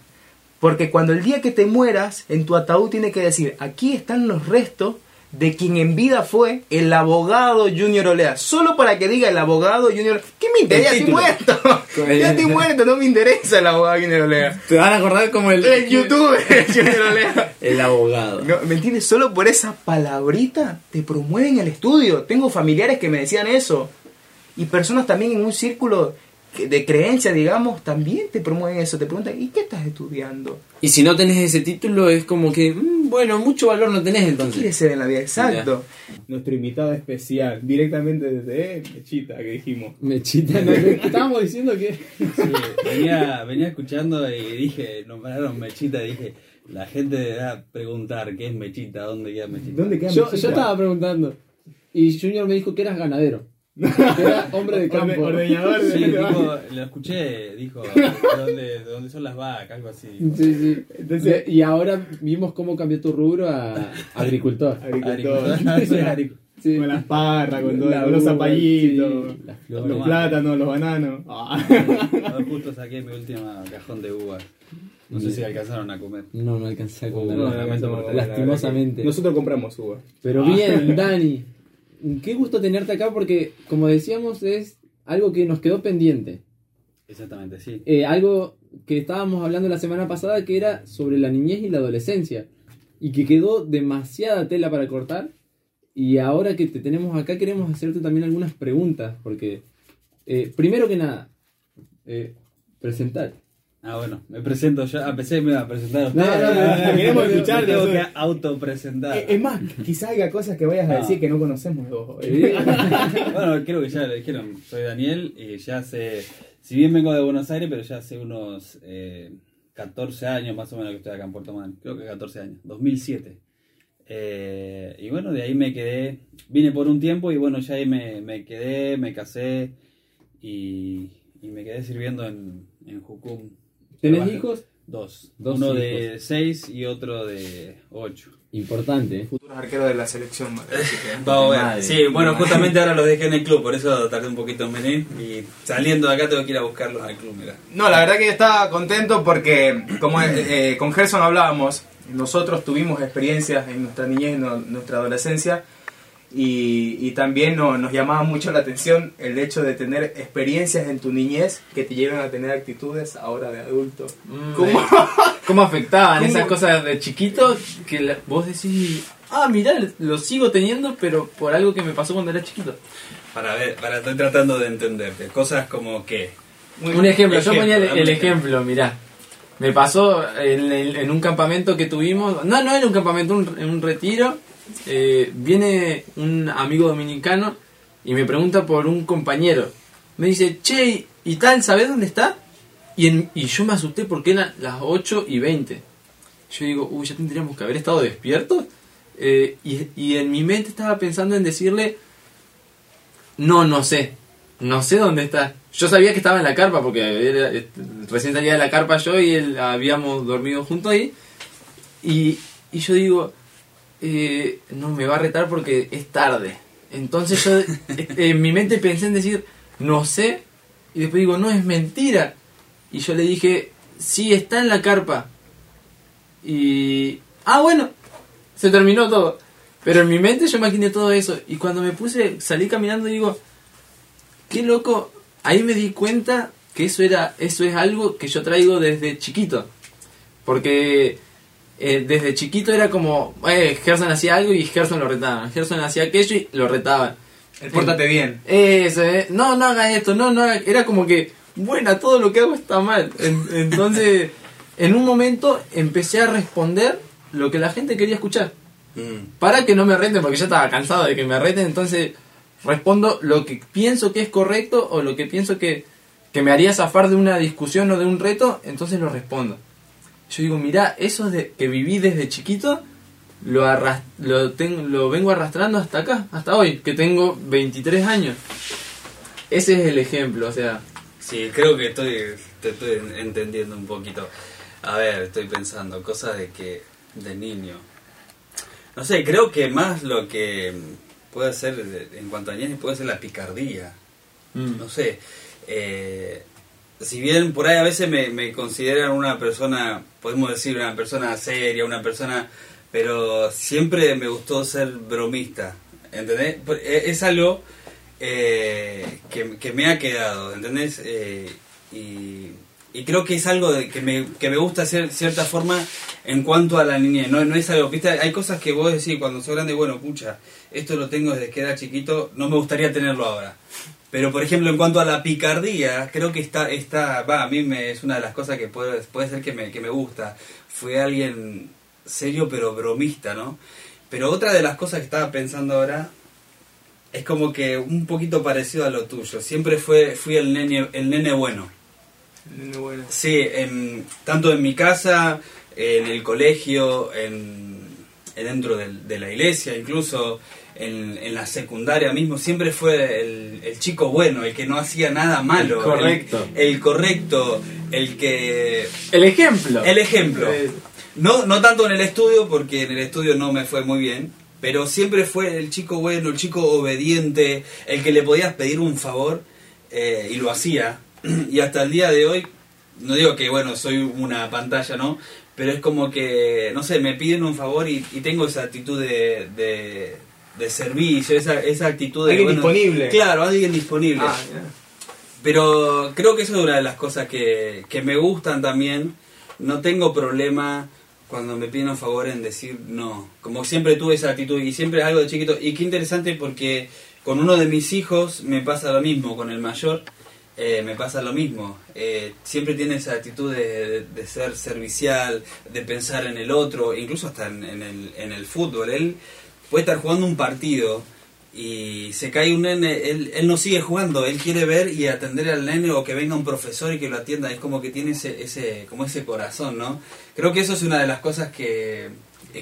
porque cuando el día que te mueras, en tu ataúd tiene que decir, aquí están los restos de quien en vida fue el abogado Junior Olea. Solo para que diga el abogado Junior ¿Qué me interesa? Ya estoy muerto. Ya estoy muerto, no me interesa el abogado Junior Olea. Te van a acordar como el... El youtuber Junior Olea. El abogado. No, ¿Me entiendes? Solo por esa palabrita te promueven el estudio. Tengo familiares que me decían eso. Y personas también en un círculo de creencia, digamos, también te promueven eso, te preguntan, ¿y qué estás estudiando? Y si no tenés ese título, es como que, mm, bueno, mucho valor no tenés ¿Qué entonces. quieres ser en la vida? Exacto. Nuestro invitado especial, directamente desde Mechita, que dijimos. Mechita, no, estábamos diciendo que. Sí, venía, venía escuchando y dije, nombraron Mechita y dije, la gente deberá preguntar qué es Mechita, dónde queda Mechita. ¿Dónde queda Yo, Mechita? yo estaba preguntando. Y Junior me dijo que eras ganadero. Era hombre de campo. Orde- ordeñador de- Sí, dijo, lo escuché, dijo, ¿de dónde, de dónde son las vacas? Algo así. Sí, sí. Entonces- y ahora vimos cómo cambió tu rubro a agricultor. Agricultor. Agricultor. Sí. Con las parras, con, todo- La los zapallitos, sí, los plátanos, los bananos. Ah. Justo saqué mi última cajón de uvas. No sé si alcanzaron a comer. No, no alcancé a comer. No, lamento por- Lastimosamente. Nosotros compramos uva. Pero bien, Dani. Qué gusto tenerte acá porque, como decíamos, es algo que nos quedó pendiente. Exactamente, sí. Eh, algo que estábamos hablando la semana pasada que era sobre la niñez y la adolescencia. Y que quedó demasiada tela para cortar. Y ahora que te tenemos acá queremos hacerte también algunas preguntas. Porque, eh, primero que nada, eh, presentar. Ah, bueno, me presento yo. Ah, pensé que me iba a presentar a No, ustedes. no, no, no, queremos Me escucharte, Tengo que autopresentar. Eh, Es más, quizás haya cosas que vayas a No. decir que no conocemos vos. bueno, creo que ya lo dijeron. Soy Daniel y ya hace. Si bien vengo de Buenos Aires, pero ya hace unos eh, 14 años más o menos que estoy acá en Puerto Madryn. Creo que 14 años. 2007. Eh, y bueno, de ahí me quedé. Vine por un tiempo y bueno, ya ahí me, me quedé, me casé y, y me quedé sirviendo en, en Jucum. ¿Tenés hijos? Dos. Dos Uno hijos. de 6 y otro de 8. Importante. ¿eh? Futuros arqueros de la selección. madre. Vamos a ver. Madre. Sí, bueno, justamente ahora los dejé en el club, por eso tardé un poquito en venir. Y saliendo de acá tengo que ir a buscarlos al club, mira. No, la verdad que yo estaba contento porque, como eh, eh, con Gerson hablábamos, nosotros tuvimos experiencias en nuestra niñez, en nuestra adolescencia, y, y también no- nos llamaba mucho la atención el hecho de tener experiencias en tu niñez que te lleven a tener actitudes ahora de adulto. ¿Cómo, ¿Cómo afectaban ¿Cómo? esas cosas de chiquito que la- vos decís, ah, mirá, lo sigo teniendo, pero por algo que me pasó cuando era chiquito? Para ver, para estoy tratando de entenderte. Cosas como que. Un ejemplo, yo ponía el, el ejemplo, mirá. Me pasó en, el- en un campamento que tuvimos, no, no en un campamento, un- en un retiro, eh, viene un amigo dominicano y me pregunta por un compañero. Me dice, che, ¿y tal, sabes dónde está? Y, yo me asusté porque eran las 8 y 20. Yo digo, uy, ya tendríamos que haber estado despiertos. Eh, y, y en mi mente estaba pensando en decirle, no, no sé. No sé dónde está. Yo sabía que estaba en la carpa porque era- eh, recién salía de la carpa yo y él habíamos dormido juntos ahí. Y, y yo digo, eh, no me va a retar porque es tarde. Entonces yo eh, en mi mente pensé en decir, no sé. Y después digo, no, es mentira. Y yo le dije, sí, está en la carpa. Y... Ah, bueno, se terminó todo. Pero en mi mente yo imaginé todo eso. Y cuando me puse, salí caminando y digo, qué loco. Ahí me di cuenta que eso era, eso es algo que yo traigo desde chiquito. Porque eh, desde chiquito era como, eh, Gerson hacía algo y Gerson lo retaban. Gerson hacía aquello y lo retaban. El pórtate bien. Eso, eh, no, no haga esto, no, no haga. Era como que, buena, todo lo que hago está mal. En- entonces, en un momento empecé a responder lo que la gente quería escuchar. Mm. Para que no me reten, porque ya estaba cansado de que me reten, entonces respondo lo que pienso que es correcto o lo que pienso que, que me haría zafar de una discusión o de un reto, entonces lo respondo. Yo digo, mira, eso de que viví desde chiquito, lo, arras- lo, tengo, lo vengo arrastrando hasta acá, hasta hoy, que tengo 23 años. Ese es el ejemplo, o sea, Sí, creo que estoy, te estoy entendiendo un poquito. A ver, estoy pensando, cosas de que, de niño. No sé, creo que más lo que puede ser, en cuanto a niños, puede ser la picardía. mm, No sé, eh, si bien por ahí a veces me, me consideran una persona, podemos decir una persona seria, una persona, pero siempre me gustó ser bromista, ¿entendés? E- Es algo eh, que, que me ha quedado, ¿entendés? Eh, y, y creo que es algo de que, me, que me gusta hacer cierta forma en cuanto a la niñez, no, no es algo, ¿viste? Hay cosas que vos decís cuando sos grande, bueno, pucha, esto lo tengo desde que era chiquito, no me gustaría tenerlo ahora. Pero, por ejemplo, en cuanto a la picardía, creo que está, está va, a mí me, es una de las cosas que puede, puede ser que me, que me gusta. Fue alguien serio pero bromista, ¿no? Pero otra de las cosas que estaba pensando ahora es como que un poquito parecido a lo tuyo. Siempre fue, fui el nene, el nene bueno. Nene bueno. Sí, en- tanto en mi casa, en el colegio, en, en dentro de la iglesia, incluso en, en la secundaria mismo, siempre fue el, el chico bueno, el que no hacía nada malo. El correcto. El, el correcto, el que... El ejemplo. El ejemplo. Eh, No, no tanto en el estudio, porque en el estudio no me fue muy bien, pero siempre fue el chico bueno, el chico obediente, el que le podías pedir un favor eh, y lo hacía. Y hasta el día de hoy, no digo que, bueno, soy una pantalla, ¿no? Pero es como que, no sé, me piden un favor y, y tengo esa actitud de, de, de servicio, esa, esa actitud de... Alguien bueno, disponible. Claro, alguien disponible. Ah. Pero creo que eso es una de las cosas que, que me gustan también. No tengo problema cuando me piden un favor en decir no. Como siempre tuve esa actitud y siempre es algo de chiquito. Y qué interesante porque con uno de mis hijos me pasa lo mismo, con el mayor eh, me pasa lo mismo. Eh, siempre tiene esa actitud de, de ser servicial, de pensar en el otro, incluso hasta en, en el, en el fútbol. Él puede estar jugando un partido y se cae un nene, él, él no sigue jugando, él quiere ver y atender al nene o que venga un profesor y que lo atienda, es como que tiene ese, ese, como ese corazón, ¿no? Creo que eso es una de las cosas que,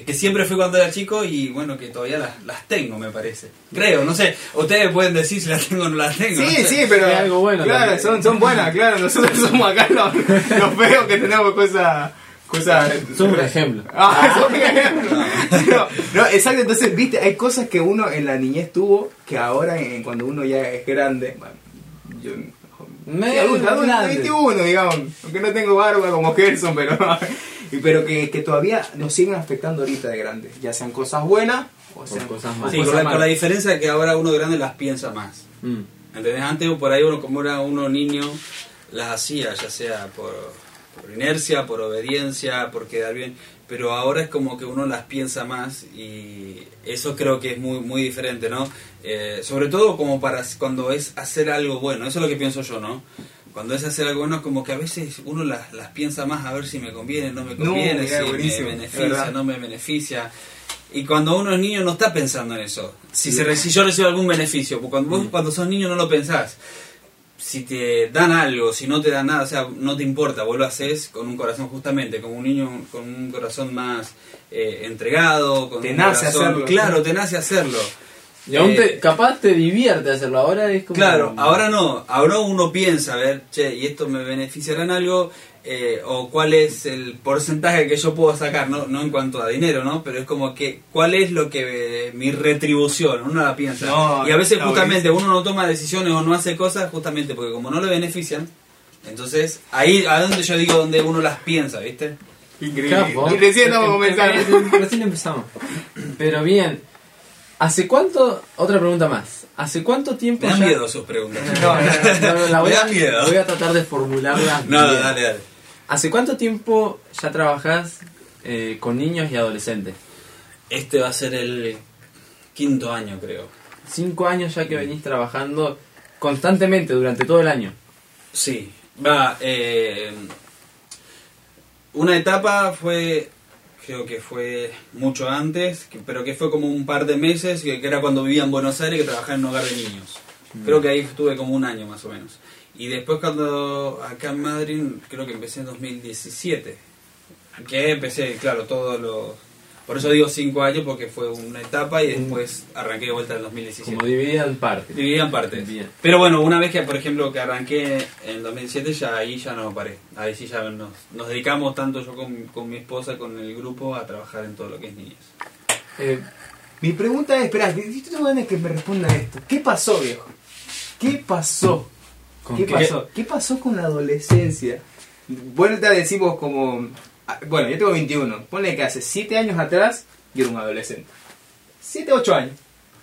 que siempre fui cuando era chico y bueno, que todavía las, las tengo, me parece. Creo, no sé, ustedes pueden decir si las tengo o no las tengo. no Sí, sé. sí, pero. Es algo bueno Claro, son, son buenas, claro. Nosotros somos acá los, los feos que tenemos cosas. Cosas. Son un ejemplo. Ah, son un ejemplo. No, no, exacto. Entonces, viste, hay cosas que uno en la niñez tuvo que ahora, en, cuando uno ya es grande. bueno, yo. Me- sí, adulto, adulto, grande. 21, digamos. Aunque no tengo barba como Gerson, pero. pero que, que todavía nos siguen afectando ahorita de grande. Ya sean cosas buenas o sean cosas malas. Sí, con la, con la diferencia de que ahora uno grande las piensa más. Mm. ¿Entendés? Antes por ahí uno como era uno niño las hacía, ya sea por, por inercia, por obediencia, por quedar bien, pero ahora es como que uno las piensa más y eso creo que es muy muy diferente, ¿no? Eh, sobre todo como para cuando es hacer algo bueno, eso es lo que pienso yo, ¿no? Cuando es hacer algo bueno, como que a veces uno las, las piensa más a ver si me conviene, no me conviene, si buenísimo, me beneficia, verdad. no me beneficia. Y cuando uno es niño no está pensando en eso. Si, se, si yo recibo algún beneficio, porque cuando, vos, cuando sos niño no lo pensás. Si te dan algo, si no te dan nada, o sea, no te importa, vos lo haces con un corazón justamente, como un niño con un corazón más eh, entregado, con Te un nace corazón- hacerlo. Claro, te nace hacerlo. Y aún Eh, te, capaz te divierte hacerlo. Ahora es como. Claro, ahora no, ahora uno piensa, a ver, che, ¿y esto me beneficiará en algo? Eh, o cuál es el porcentaje que yo puedo sacar, no, no en cuanto a dinero, ¿no? Pero es como que, ¿cuál es lo que, eh, mi retribución? Uno la piensa. No, y a veces justamente uno no toma decisiones o no hace cosas justamente porque como no le benefician, entonces ahí a donde yo digo donde uno las piensa, ¿viste? Increíble. Capo. Y recién estamos comenzando. em- Recién empezamos. Pero bien. ¿Hace cuánto? Otra pregunta más. ¿Hace cuánto tiempo Me dan ya- miedo sus preguntas. No, no, no, no, la voy Me a, miedo. voy a tratar de formularla. No, bien. dale, dale. ¿Hace cuánto tiempo ya trabajás eh, con niños y adolescentes? Este va a ser el quinto año, creo. Cinco años ya que venís trabajando constantemente durante todo el año. Sí, va. eh, una etapa fue, creo que fue mucho antes, que- pero que fue como un par de meses, que, que era cuando vivía en Buenos Aires, que trabajaba en un hogar de niños. Creo que ahí estuve como un año más o menos. Y después cuando acá en Madrid, creo que empecé en 2017. Que empecé, claro, todos los... Por eso digo cinco años, porque fue una etapa y después arranqué de vuelta en 2017. Como dividida en partes. Dividida en partes. Bien. Pero bueno, una vez que, por ejemplo, que arranqué en 2007, ya ahí ya no paré. Ahí sí ya nos, nos dedicamos tanto yo con, con mi esposa, con el grupo, a trabajar en todo lo que es niños. Eh, mi pregunta es, espera, de que me responda esto. ¿Qué pasó, viejo? ¿Qué pasó? ¿Con ¿Qué qué? pasó? ¿Qué pasó con la adolescencia? Vuelta a decir vos como... ah, Bueno, yo tengo 21. Ponle que hace 7 años atrás yo era un adolescente. 7, 8 años.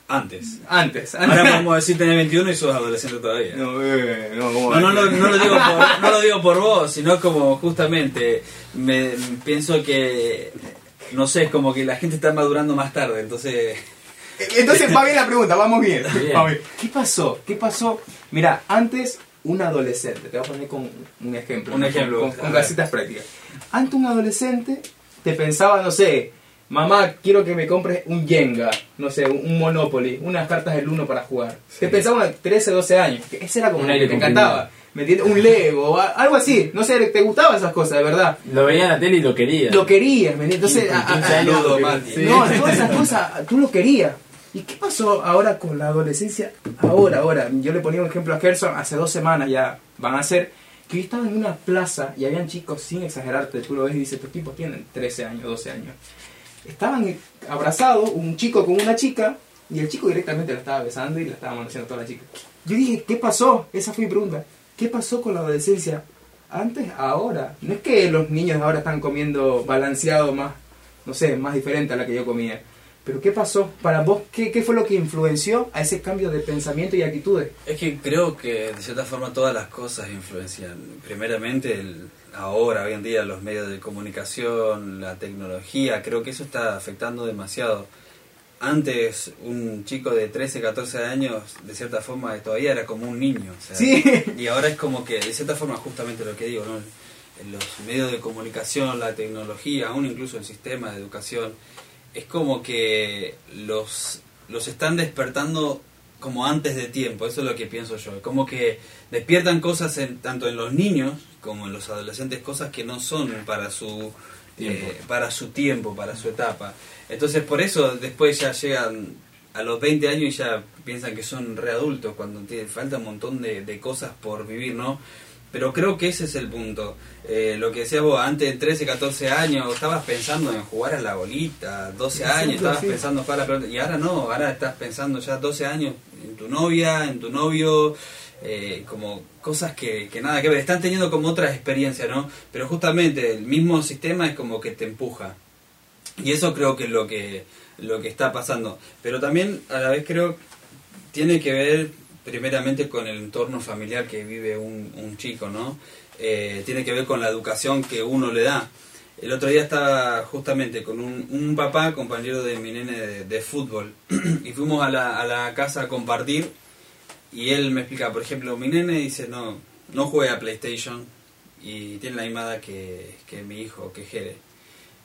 Antes. Antes. Ahora antes. podemos decir tener 21 y sos adolescente todavía. No, eh, no, ¿cómo no, lo digo por, no lo digo por vos, sino como justamente me pienso que, no sé, como que la gente está madurando más tarde, entonces Entonces va bien la pregunta, vamos bien. Bien. Vamos bien. ¿Qué pasó? ¿Qué pasó? Mira, antes un adolescente, te voy a poner con un ejemplo. Un ejemplo, Con, casitas prácticas. Antes un adolescente te pensaba, no sé, mamá, quiero que me compres un Jenga, no sé, un Monopoly, unas cartas del uno para jugar. Te pensaba a 13, 12 años. que Ese era como Un lo que te encantaba. ¿Me entiendes? Un Lego, algo así. No sé, te gustaban esas cosas, de verdad. Lo veía en la tele y lo quería. Lo querías, ¿me entiendes? Entonces, a- a- 15 a- no, todas esas cosas, tú lo querías. ¿Y qué pasó ahora con la adolescencia? Ahora, ahora. Yo le ponía un ejemplo a Gerson, hace dos semanas ya van a ser, que yo estaba en una plaza y habían chicos, sin exagerarte, tú lo ves y dices, estos tipos tienen 13 años, 12 años. Estaban abrazados, un chico con una chica, y el chico directamente la estaba besando y la estaba manoseando toda la chica. Yo dije, ¿qué pasó? Esa fue mi pregunta. ¿Qué pasó con la adolescencia? Antes, ahora. No es que los niños ahora están comiendo balanceado más, no sé, más diferente a la que yo comía. Pero ¿qué pasó? Para vos, ¿qué, qué fue lo que influenció a ese cambio de pensamiento y actitudes? Es que creo que de cierta forma todas las cosas influencian. Primeramente, el, ahora, hoy en día, los medios de comunicación, la tecnología, creo que eso está afectando demasiado. Antes, un chico de 13, 14 años, de cierta forma, todavía era como un niño. o sea, Sí. Y ahora es como que, de cierta forma, justamente lo que digo, ¿no? En los medios de comunicación, la tecnología, aún incluso el sistema de educación, es como que los, los están despertando como antes de tiempo, eso es lo que pienso yo, como que despiertan cosas en, tanto en los niños como en los adolescentes, cosas que no son para su Tiempo. eh, para su tiempo, para su etapa. Entonces por eso después ya llegan a los 20 años y ya piensan que son readultos cuando te falta un montón de, de cosas por vivir, ¿no? Pero creo que ese es el punto. Eh, lo que decías vos, antes de 13, 14 años, estabas pensando en jugar a la bolita, 12 años, estabas sí. pensando en jugar a la pelota, y ahora no, ahora estás pensando ya 12 años en tu novia, en tu novio, eh, como cosas que, que nada que ver, están teniendo como otras experiencias, ¿no? Pero justamente el mismo sistema es como que te empuja. Y eso creo que es lo que, lo que está pasando. Pero también a la vez creo tiene que ver primeramente con el entorno familiar que vive un, un chico, ¿no? Eh, tiene que ver con la educación que uno le da. El otro día estaba justamente con un, un papá, compañero de mi nene de, fútbol, y fuimos a la, a la casa a compartir, y él me explica, por ejemplo, mi nene dice, no, no juega a PlayStation, y tiene la misma que, que mi hijo, que Jere.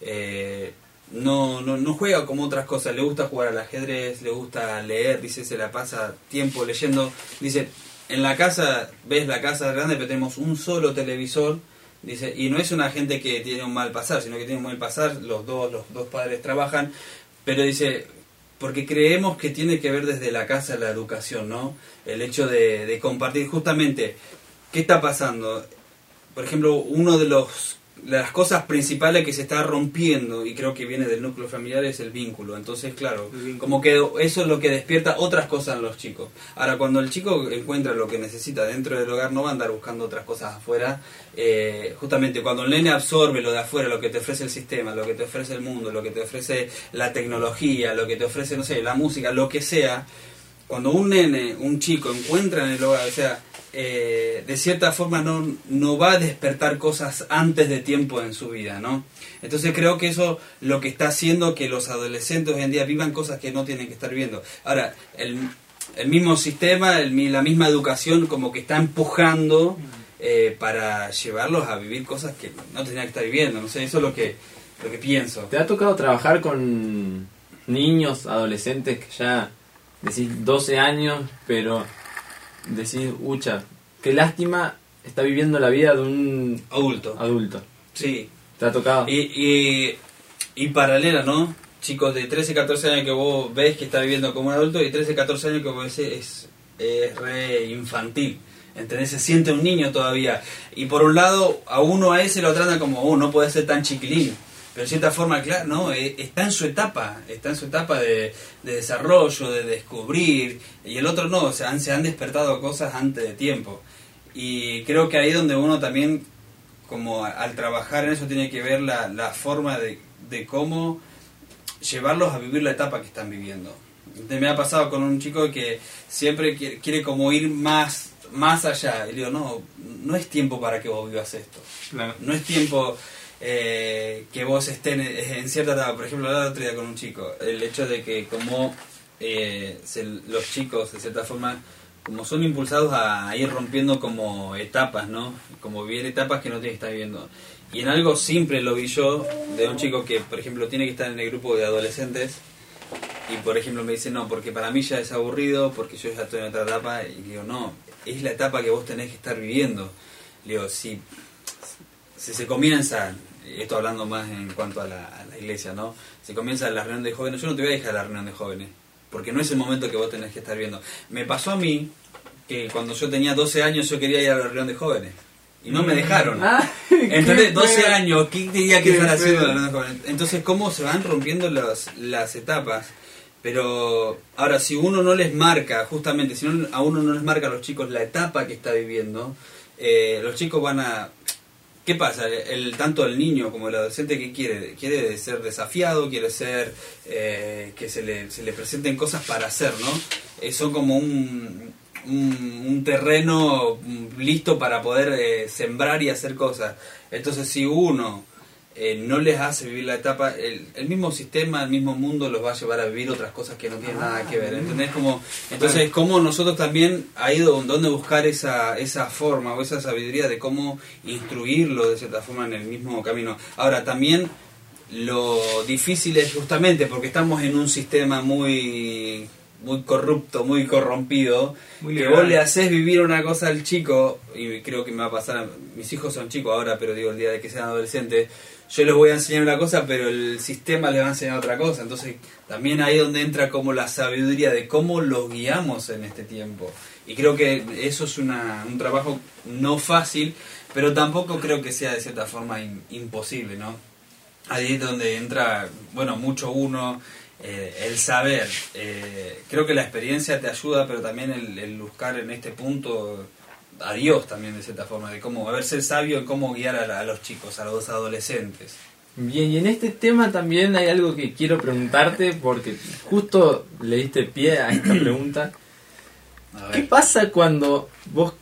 Eh, no, no, juega como otras cosas, le gusta jugar al ajedrez, le gusta leer, dice, se la pasa tiempo leyendo, dice, en la casa, ves la casa grande, pero tenemos un solo televisor, dice, y no es una gente que tiene un mal pasar, sino que tiene un mal pasar, los dos, los dos padres trabajan, pero dice, porque creemos que tiene que ver desde la casa la educación, ¿no? El hecho de, de compartir justamente, ¿qué está pasando? Por ejemplo, uno de los las cosas principales que se está rompiendo y creo que viene del núcleo familiar es el vínculo. Entonces, claro, como que eso es lo que despierta otras cosas en los chicos. Ahora, cuando el chico encuentra lo que necesita dentro del hogar, no va a andar buscando otras cosas afuera. Eh, justamente cuando el nene absorbe lo de afuera, lo que te ofrece el sistema, lo que te ofrece el mundo, lo que te ofrece la tecnología, lo que te ofrece, no sé, la música, lo que sea, cuando un nene, un chico encuentra en el hogar, o sea, eh, de cierta forma no, no va a despertar cosas antes de tiempo en su vida, ¿no? Entonces creo que eso lo que está haciendo que los adolescentes hoy en día vivan cosas que no tienen que estar viendo. Ahora, el, el mismo sistema, el la misma educación como que está empujando eh, para llevarlos a vivir cosas que no tenían que estar viviendo, no sé, eso es lo que, lo que pienso. ¿Te ha tocado trabajar con niños, adolescentes que ya decís 12 años, pero decís, ucha, qué lástima está viviendo la vida de un Adulto, adulto? sí. ¿Te ha tocado? Y, y, y paralela, ¿no? Chicos de 13, 14 años que vos ves que está viviendo como un adulto y 13, 14 años que vos ves es, es re infantil. ¿Entendés? Se siente un niño todavía. Y por un lado, a uno a ese lo tratan como, oh, no puede ser tan chiquilín. Pero de cierta forma, claro, no, eh, está en su etapa, está en su etapa de, de desarrollo, de descubrir, y el otro no, o sea, han- se han despertado cosas antes de tiempo. Y creo que ahí donde uno también, como a- al trabajar en eso, tiene que ver la, la forma de, de cómo llevarlos a vivir la etapa que están viviendo. Me ha pasado con un chico que siempre quiere, quiere como ir más, más allá. Y le digo, no, no es tiempo para que vos vivas esto. No es tiempo eh, que vos estés en, cierta etapa. Por ejemplo, el otro día con un chico, el hecho de que como eh, se- los chicos, de cierta forma, como son impulsados a ir rompiendo como etapas, ¿no? Como vivir etapas que no tiene que estar viviendo. Y en algo simple lo vi yo, de un chico que, por ejemplo, tiene que estar en el grupo de adolescentes y, por ejemplo, me dice, no, porque para mí ya es aburrido, porque yo ya estoy en otra etapa, y digo, no, es la etapa que vos tenés que estar viviendo. Le digo, si, si se comienza, esto hablando más en cuanto a la, a la iglesia, ¿no? Si comienza la reunión de jóvenes, yo no te voy a dejar la reunión de jóvenes, porque no es el momento que vos tenés que estar viendo. Me pasó a mí que cuando yo tenía 12 años yo quería ir a la reunión de jóvenes, y no me dejaron. Ah, Entonces, qué 12 feo. años, ¿qué tenía que estar haciendo? la reunión de jóvenes? Entonces, ¿cómo se van rompiendo los, las etapas? Pero ahora, si uno no les marca, justamente, si no, a uno no les marca a los chicos la etapa que está viviendo, eh, los chicos van a... ¿Qué pasa? El, tanto el niño como el adolescente, ¿qué quiere? Quiere ser desafiado, quiere ser eh, que se le, se le presenten cosas para hacer, ¿no? Eh, son como un, un, un terreno mm, listo para poder eh, sembrar y hacer cosas. Entonces, si uno eh, no les hace vivir la etapa, el, el mismo sistema, el mismo mundo los va a llevar a vivir otras cosas que no tienen nada que ver. ¿Entendés? Como, entonces, como nosotros también ha ido donde buscar esa, esa forma o esa sabiduría de cómo instruirlo de cierta forma en el mismo camino. Ahora, también lo difícil es justamente porque estamos en un sistema muy muy corrupto, muy corrompido, Muy que vos le haces vivir una cosa al chico, y creo que me va a pasar, mis hijos son chicos ahora, pero digo, el día de que sean adolescentes, yo les voy a enseñar una cosa, pero el sistema les va a enseñar otra cosa, entonces también ahí donde entra como la sabiduría de cómo los guiamos en este tiempo. Y creo que eso es una, un trabajo no fácil, pero tampoco creo que sea de cierta forma im- imposible, ¿no? Ahí es donde entra, bueno, mucho uno, eh, el saber. Eh, creo que la experiencia te ayuda, pero también el, el buscar en este punto a Dios también, de cierta forma, de cómo, a ver, ser sabio en cómo guiar a, los chicos, a los adolescentes. Bien, y en este tema también hay algo que quiero preguntarte, porque justo le diste pie a esta pregunta. A ¿Qué pasa cuando vos,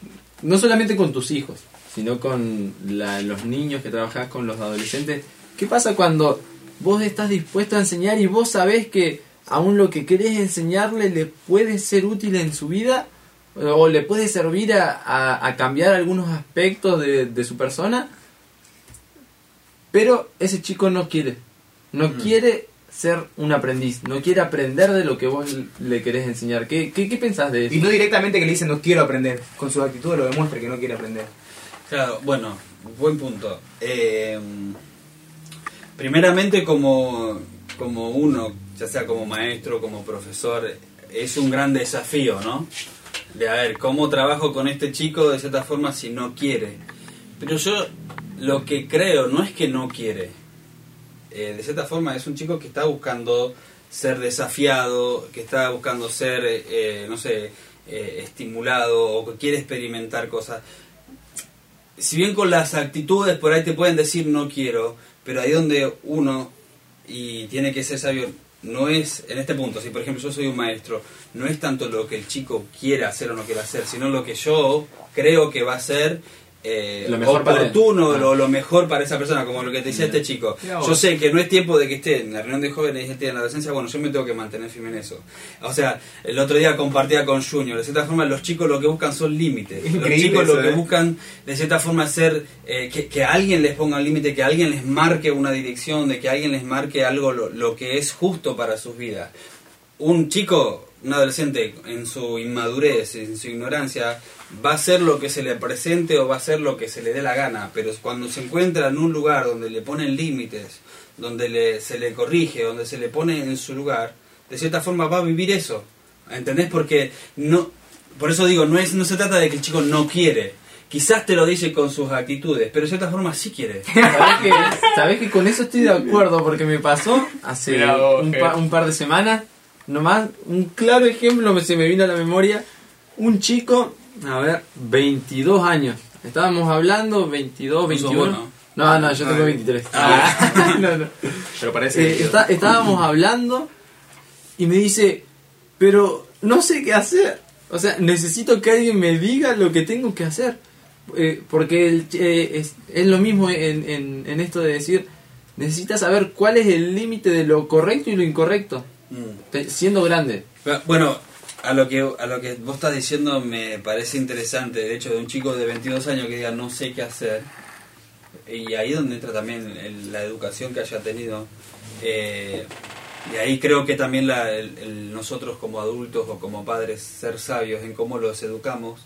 no solamente con tus hijos, sino con la- los niños que trabajás con los adolescentes, qué pasa cuando vos estás dispuesto a enseñar y vos sabés que aún lo que querés enseñarle le puede ser útil en su vida o le puede servir a, a- a cambiar algunos aspectos de, de su persona, pero ese chico no quiere, no quiere ser un aprendiz, no quiere aprender de lo que vos le querés enseñar. ¿Qué, qué, qué pensás de eso? Y no directamente que le dicen no quiero aprender. Con sus actitudes lo demuestra que no quiere aprender. Claro, bueno, buen punto. Eh, primeramente como, como uno, ya sea como maestro, como profesor, es un gran desafío, ¿no? De a ver, ¿cómo trabajo con este chico de cierta forma si no quiere? Pero yo lo que creo no es que no quiere. Eh, de cierta forma es un chico que está buscando ser desafiado, que está buscando ser, eh, eh, no sé, eh, estimulado o que quiere experimentar cosas si bien con las actitudes por ahí te pueden decir no quiero, pero ahí donde uno, y tiene que ser sabio, no es, en este punto, si por ejemplo yo soy un maestro, no es tanto lo que el chico quiera hacer o no quiera hacer, sino lo que yo creo que va a ser eh, Lo mejor para oportuno, Ah. lo, lo mejor para esa persona, como lo que te decía este chico. Yo sé que no es tiempo de que esté en la reunión de jóvenes y esté en la adolescencia, bueno, yo me tengo que mantener firme en eso. O sea, el otro día compartía con Junior, de cierta forma los chicos lo que buscan son límites. Los chicos lo eso, que ¿eh? buscan de cierta forma ser eh, que, que alguien les ponga un límite, que alguien les marque una dirección, de que alguien les marque algo lo, lo que es justo para sus vidas. Un chico, un adolescente en su inmadurez, en su ignorancia, va a hacer lo que se le presente o va a hacer lo que se le dé la gana, pero cuando se encuentra en un lugar donde le ponen límites, donde le, se le corrige, donde se le pone en su lugar, de cierta forma va a vivir eso. ¿Entendés? Porque no, por eso digo, no, es, no se trata de que el chico no quiere. Quizás te lo dice con sus actitudes, pero de cierta forma sí quiere. ¿Sabés que, sabés que con eso estoy de acuerdo? Porque me pasó hace Mirá vos, un, Ger. pa- un par de semanas. Nomás, un claro ejemplo me, se me vino a la memoria. Un chico, a ver, 22 años. Estábamos hablando, 22, sos 21. bueno. No, no, yo tengo Ah. 23. Ah. No, no. Pero parece Eh, está- estábamos hablando y me dice, pero no sé qué hacer. O sea, necesito que alguien me diga lo que tengo que hacer. Eh, porque el- eh, es, es lo mismo en, en- en esto de decir, necesitas saber cuál es el límite de lo correcto y lo incorrecto, Mm. siendo grande. Bueno, a lo que a lo que vos estás diciendo me parece interesante el hecho de un chico de 22 años que diga no sé qué hacer. Y ahí es donde entra también el- la educación que haya tenido. Eh, y ahí creo que también la- el- el- nosotros como adultos o como padres ser sabios en cómo los educamos.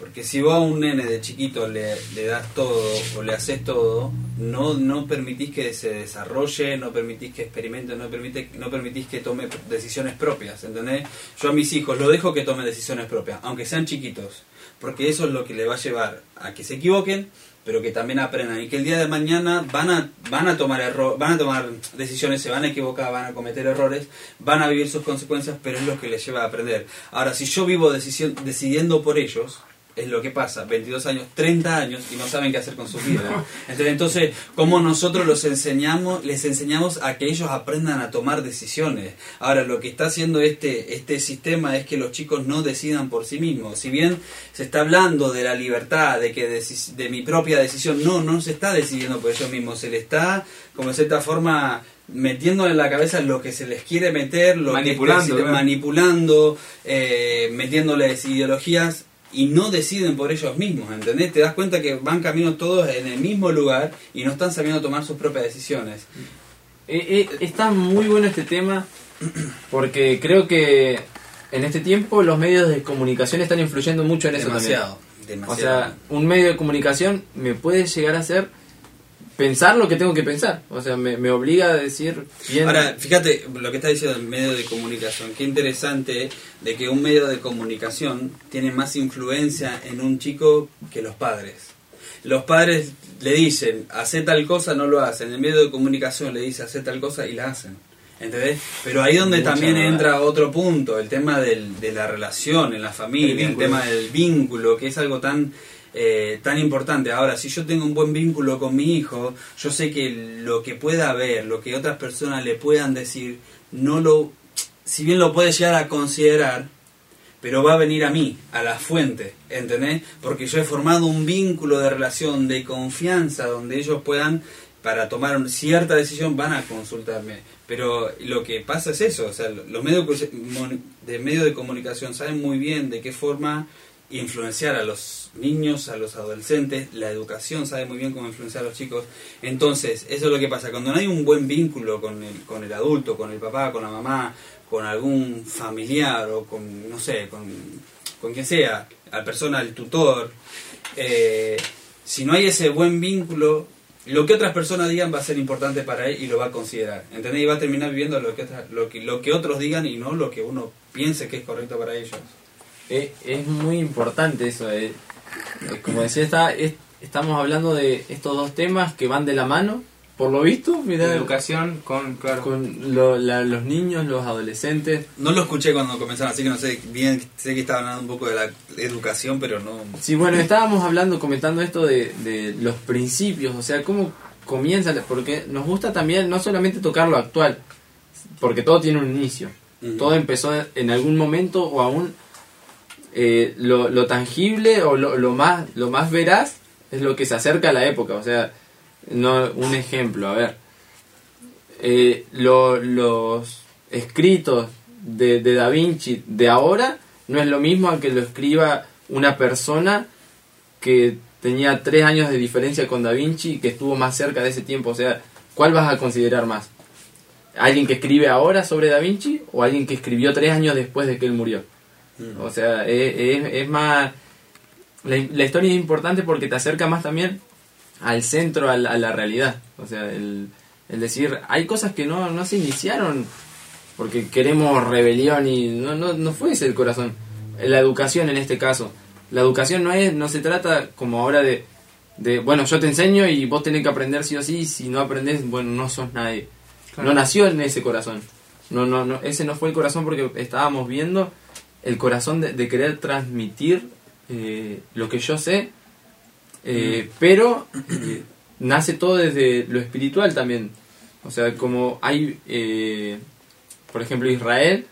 Porque si vos a un nene de chiquito le, das todo o le haces todo, no, no permitís que se desarrolle, no permitís que experimente, no, permite, no permitís que tome decisiones propias, ¿entendés? Yo a mis hijos lo dejo que tomen decisiones propias, aunque sean chiquitos, porque eso es lo que le va a llevar a que se equivoquen, pero que también aprendan y que el día de mañana van a, van a tomar erro- van a tomar decisiones, se van a equivocar, van a cometer errores, van a vivir sus consecuencias, pero es lo que les lleva a aprender. Ahora, si yo vivo decidiendo por ellos, es lo que pasa, 22 años, 30 años y no saben qué hacer con sus vidas. Entonces, entonces ¿cómo nosotros los enseñamos, les enseñamos a que ellos aprendan a tomar decisiones? Ahora, lo que está haciendo este, este sistema es que los chicos no decidan por sí mismos. Si bien se está hablando de la libertad, de que de mi propia decisión, no, no se está decidiendo por ellos mismos, se le está, como de cierta forma, metiendo en la cabeza lo que se les quiere meter, lo Manipulando, que manipulando, eh, metiéndoles ideologías y no deciden por ellos mismos, ¿entendés? Te das cuenta que van camino todos en el mismo lugar y no están sabiendo tomar sus propias decisiones. Eh, eh, está muy bueno este tema porque creo que en este tiempo los medios de comunicación están influyendo mucho en eso Demasiado, también. O demasiado. sea, un medio de comunicación me puede llegar a hacer pensar lo que tengo que pensar. O sea, me, me obliga a decir bien. Ahora, fíjate lo que está diciendo el medio de comunicación. Qué interesante de que un medio de comunicación tiene más influencia en un chico que los padres. Los padres le dicen, hace tal cosa, no lo hacen. El medio de comunicación le dice, hace tal cosa y la hacen. ¿Entendés? Pero ahí donde Mucha también verdad. entra otro punto, el tema del, de la relación en la familia, el, tema del vínculo, que es algo tan eh, tan importante. Ahora, si yo tengo un buen vínculo con mi hijo, yo sé que lo que pueda ver, lo que otras personas le puedan decir, no lo, si bien lo puede llegar a considerar, pero va a venir a mí, a la fuente, ¿entendés? Porque yo he formado un vínculo de relación, de confianza, donde ellos puedan, para tomar cierta decisión, van a consultarme. Pero lo que pasa es eso, o sea, los medios de medios de comunicación saben muy bien de qué forma influenciar a los niños, a los adolescentes, la educación sabe muy bien cómo influenciar a los chicos. Entonces, eso es lo que pasa. Cuando no hay un buen vínculo con el, con el adulto, con el papá, con la mamá, con algún familiar o con, no sé, con, quien sea, la persona, el tutor, eh, si no hay ese buen vínculo, lo que otras personas digan va a ser importante para él y lo va a considerar. ¿Entendés? Y va a terminar viviendo lo que, lo que, lo que otros digan y no lo que uno piense que es correcto para ellos. Eh, es muy importante eso. eh. Eh, como decía, está, es- estamos hablando de estos dos temas que van de la mano, por lo visto. Mirá, Educación con, claro. con lo- la- los niños, los adolescentes. No lo escuché cuando comenzaron, así que no sé bien, sé que estaban hablando un poco de la educación, pero no... Sí, bueno, estábamos hablando, comentando esto de, de los principios, o sea, cómo comienza, porque nos gusta también no solamente tocar lo actual, porque todo tiene un inicio. Todo empezó en algún momento o aún eh, lo, lo tangible o lo, lo más lo más veraz es lo que se acerca a la época. O sea, no un ejemplo, a ver. Eh, lo- los escritos de, de Da Vinci de ahora no es lo mismo a que lo escriba una persona que tenía tres años de diferencia con Da Vinci y que estuvo más cerca de ese tiempo. O sea, ¿cuál vas a considerar más? ¿Alguien que escribe ahora sobre Da Vinci o alguien que escribió tres años después de que él murió? Mm. O sea, es, es- es más... La, la historia es importante porque te acerca más también al centro, al- a la realidad. O sea, el, el decir, hay cosas que no, no se iniciaron porque queremos rebelión y no, no, no fue ese el corazón. La educación en este caso. La educación no es no se trata como ahora de, de bueno, yo te enseño y vos tenés que aprender sí o sí, si no aprendés, bueno, no sos nadie. No nació en ese corazón. No, no, no, ese no fue el corazón porque estábamos viendo el corazón de, de querer transmitir eh, lo que yo sé, eh, pero eh, nace todo desde lo espiritual también. O sea, como hay, eh, por ejemplo, Israel,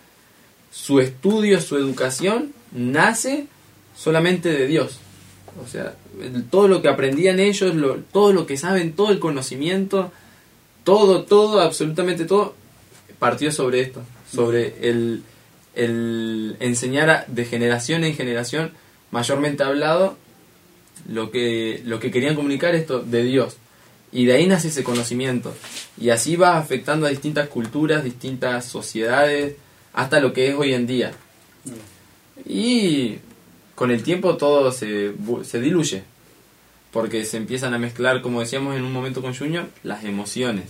su estudio, su educación nace solamente de Dios. O sea, todo lo que aprendían ellos, lo- todo lo que saben, todo el conocimiento, todo, todo, absolutamente todo, partió sobre esto, sobre el, el enseñar a- de generación en generación, mayormente hablado, lo que, lo que querían comunicar esto de Dios. Y de ahí nace ese conocimiento. Y así va afectando a distintas culturas, distintas sociedades, hasta lo que es hoy en día. Y con el tiempo todo se, se diluye. Porque se empiezan a mezclar, como decíamos en un momento con Junior, las emociones.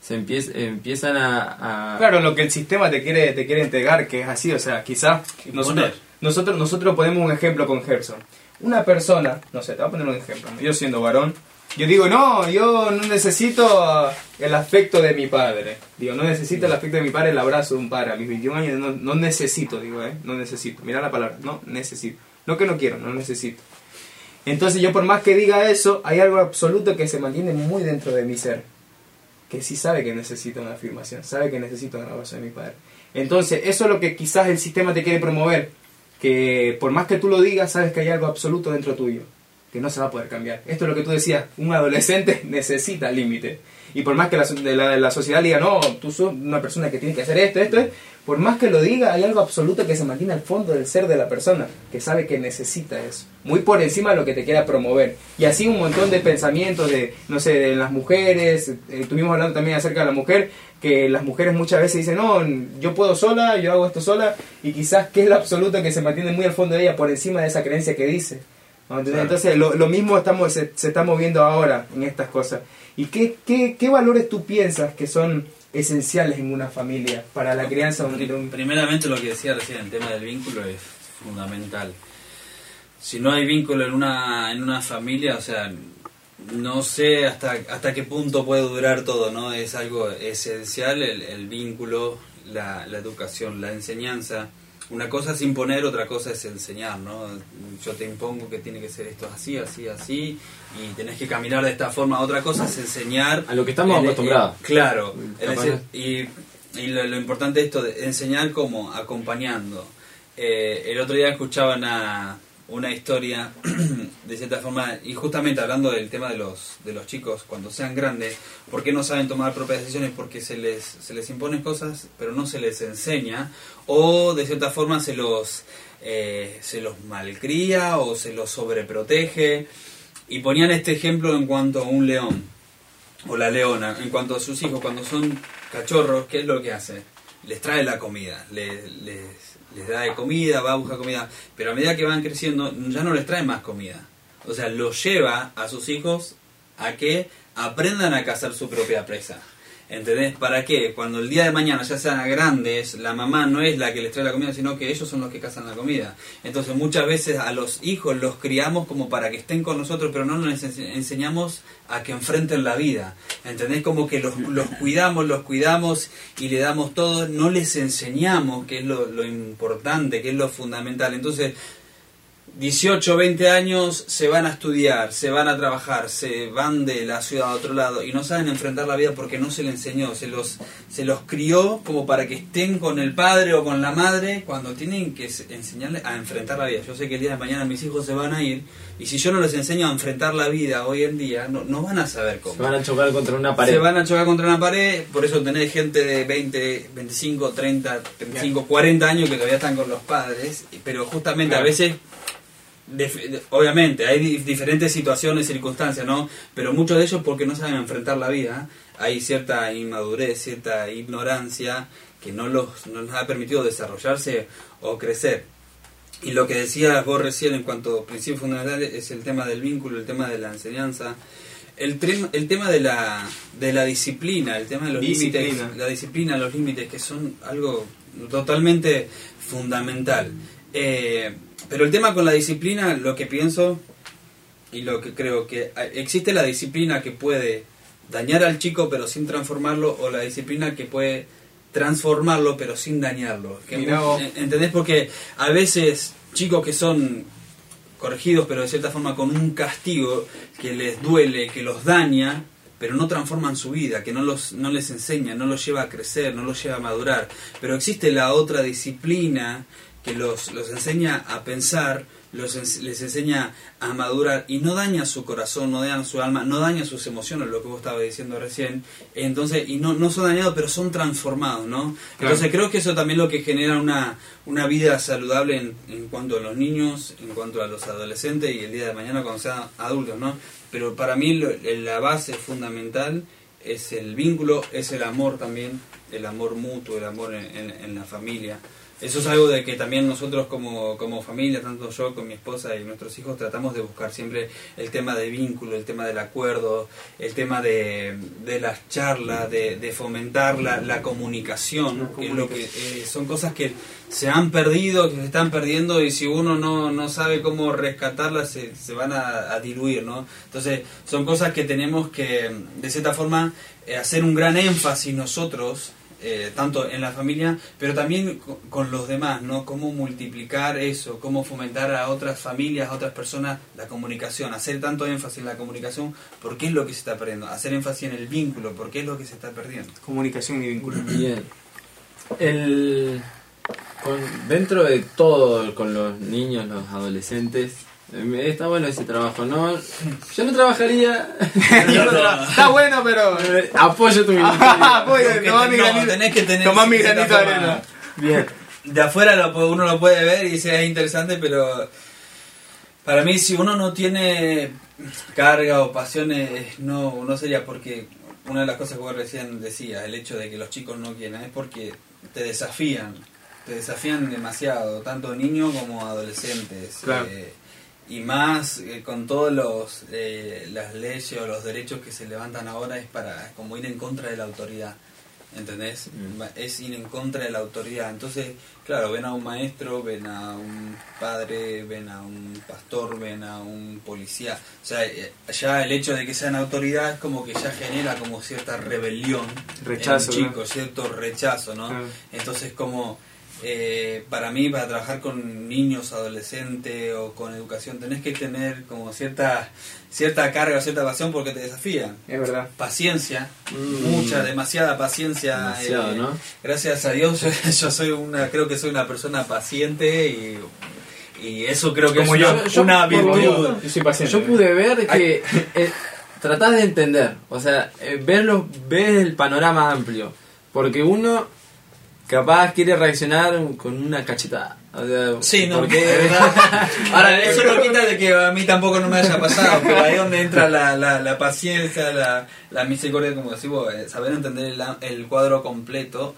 Se empiez- empiezan a, a- Claro, lo que el sistema te quiere, te quiere entregar, que es así, o sea, quizás nosotros, nosotros, nosotros ponemos un ejemplo con Gerson. Una persona, no sé, te voy a poner un ejemplo, yo siendo varón, yo digo, no, yo no necesito el afecto de mi padre. Digo, no necesito el afecto de mi padre, el abrazo de un padre. A mis 21 años no, no necesito, digo, eh, no necesito. Mira la palabra, no necesito. No que no quiero, no necesito. Entonces yo por más que diga eso, hay algo absoluto que se mantiene muy dentro de mi ser. Que sí sabe que necesita una afirmación, sabe que necesita un abrazo de mi padre. Entonces eso es lo que quizás el sistema te quiere promover. Que por más que tú lo digas, sabes que hay algo absoluto dentro tuyo. Que no se va a poder cambiar. Esto es lo que tú decías, un adolescente necesita límite. Y por más que la, la, la sociedad diga, no, tú sos una persona que tiene que hacer esto, esto es, por más que lo diga, hay algo absoluto que se mantiene al fondo del ser de la persona, que sabe que necesita eso, muy por encima de lo que te quiera promover. Y así un montón de pensamientos de, no sé, de las mujeres, eh, estuvimos hablando también acerca de la mujer, que las mujeres muchas veces dicen, no, yo puedo sola, yo hago esto sola, y quizás que es lo absoluto que se mantiene muy al fondo de ella por encima de esa creencia que dice. entonces, lo, lo mismo estamos, se, se está moviendo ahora en estas cosas. ¿Y qué, qué, qué valores tú piensas que son esenciales en una familia para la crianza de un- Primeramente lo que decía recién, el tema del vínculo es fundamental. Si no hay vínculo en una, en una familia, o sea, no sé hasta, hasta qué punto puede durar todo, ¿no? Es algo esencial el, el vínculo, la, la educación, la enseñanza. Una cosa es imponer, otra cosa es enseñar, ¿no? Yo te impongo que tiene que ser esto así, así, así, y tenés que caminar de esta forma. Otra cosa es enseñar. A lo que estamos acostumbrados. claro. es Capaz decir, y, y lo, lo importante es esto de enseñar como acompañando. Eh, el otro día escuchaba una, una historia de cierta forma, y justamente hablando del tema de los, de los chicos cuando sean grandes, ¿por qué no saben tomar propias decisiones? Porque se les, se les imponen cosas, pero no se les enseña, o de cierta forma se los, eh, se los malcría o se los sobreprotege. Y ponían este ejemplo en cuanto a un león o la leona, en cuanto a sus hijos, cuando son cachorros, ¿qué es lo que hace? Les trae la comida, les, les, les da de comida, va a buscar comida, pero a medida que van creciendo ya no les trae más comida. O sea, los lleva a sus hijos a que aprendan a cazar su propia presa. ¿Entendés? ¿Para qué? Cuando el día de mañana ya sean grandes, la mamá no es la que les trae la comida, sino que ellos son los que cazan la comida. Entonces muchas veces a los hijos los criamos como para que estén con nosotros, pero no les ense- enseñamos a que enfrenten la vida. ¿Entendés? Como que los, cuidamos, los cuidamos y le damos todo, no les enseñamos qué es lo, lo importante, qué es lo fundamental. Entonces 18, 20 años se van a estudiar, se van a trabajar, se van de la ciudad a otro lado y no saben enfrentar la vida porque no se les enseñó, se los, se los crió como para que estén con el padre o con la madre cuando tienen que se- enseñarles a enfrentar la vida. Yo sé que el día de mañana mis hijos se van a ir y si yo no les enseño a enfrentar la vida hoy en día, no, no van a saber cómo. Se van a chocar contra una pared. Se van a chocar contra una pared, por eso tenés gente de 20, 25, 30, 35, 40 años que todavía están con los padres, pero justamente a veces, obviamente, hay di- diferentes situaciones, circunstancias, ¿no? Pero muchos de ellos porque no saben enfrentar la vida, hay cierta inmadurez, cierta ignorancia que no los, no les ha permitido desarrollarse o crecer. Y lo que decías vos recién en cuanto a principios fundamentales es el tema del vínculo, el tema de la enseñanza, el, el tema de la, de la disciplina, el tema de los límites, la disciplina, los límites, que son algo totalmente fundamental. Eh, pero el tema con la disciplina, lo que pienso y lo que creo que eh, existe la disciplina que puede dañar al chico pero sin transformarlo o la disciplina que puede transformarlo pero sin dañarlo. Que ¿Entendés? Porque a veces chicos que son corregidos pero de cierta forma con un castigo que les duele, que los daña, pero no transforman su vida, que no, los, no les enseña, no los lleva a crecer, no los lleva a madurar. Pero existe la otra disciplina que los, los enseña a pensar, los, les enseña a madurar y no daña su corazón, no daña su alma, no daña sus emociones, lo que vos estabas diciendo recién. Entonces, y no, no son dañados, pero son transformados, ¿no? Entonces creo que eso también lo que genera una, una vida saludable en, en cuanto a los niños, en cuanto a los adolescentes y el día de mañana cuando sean adultos, ¿no? Pero para mí lo- la base fundamental es el vínculo, es el amor también, el amor mutuo, el amor en, en- en la familia. Eso es algo de que también nosotros como, como familia, tanto yo con mi esposa y nuestros hijos, tratamos de buscar siempre el tema de vínculo, el tema del acuerdo, el tema de, de las charlas, de, de fomentar la, la comunicación, que es lo que eh, son cosas que se han perdido, que se están perdiendo y si uno no, no sabe cómo rescatarlas se, se van a, a diluir, ¿no? Entonces son cosas que tenemos que, de cierta forma, eh, hacer un gran énfasis nosotros eh, tanto en la familia, pero también co- con los demás, ¿no? Cómo multiplicar eso, cómo fomentar a otras familias, a otras personas la comunicación, hacer tanto énfasis en la comunicación, porque es lo que se está perdiendo, hacer énfasis en el vínculo, porque es lo que se está perdiendo. Comunicación y vínculo. Bien. El, con, dentro de todo, con los niños, los adolescentes, está bueno ese trabajo, ¿no? Yo no trabajaría. Yo no tra- Está bueno, pero. Eh, Apoyo tu. Apoyo, tomá mi no, granito- tenés que tener tomá mi cierta granito de arena. Bien. de afuera lo, uno lo puede ver y dice es interesante, pero para mí si uno no tiene carga o pasiones, no, no sería porque una de las cosas que vos recién decías, el hecho de que los chicos no quieran, es porque te desafían, te desafían demasiado, tanto niños como adolescentes. Claro. eh, y más eh, con todos los eh, las leyes o los derechos que se levantan ahora es para como ir en contra de la autoridad ¿entendés? Mm. Es ir en contra de la autoridad entonces claro ven a un maestro ven a un padre ven a un pastor ven a un policía o sea eh, ya el hecho de que sean autoridad es como que ya genera como cierta rebelión Rechazo, en un ¿no? chico cierto rechazo no Claro. entonces como eh, para mí, para trabajar con niños, adolescentes o con educación, tenés que tener como cierta cierta carga, cierta pasión porque te desafían. Es verdad. Paciencia, Mm. mucha, demasiada paciencia. Demasiado, eh, ¿no? Gracias a Dios, yo, yo soy una, creo que soy una persona paciente y, y eso creo que Como es yo. una, Yo- una virtud. Yo soy paciente. Yo pude ver que eh, tratás de entender, o sea, eh, verlo, ves el panorama amplio, porque uno capaz quiere reaccionar con una cachetada. O sea, Sí, no, porque es verdad. Ahora, eso no quita de que a mí tampoco no me haya pasado, pero ahí es donde entra la, la, la paciencia, la, la misericordia, como decís vos, eh, saber entender el, el cuadro completo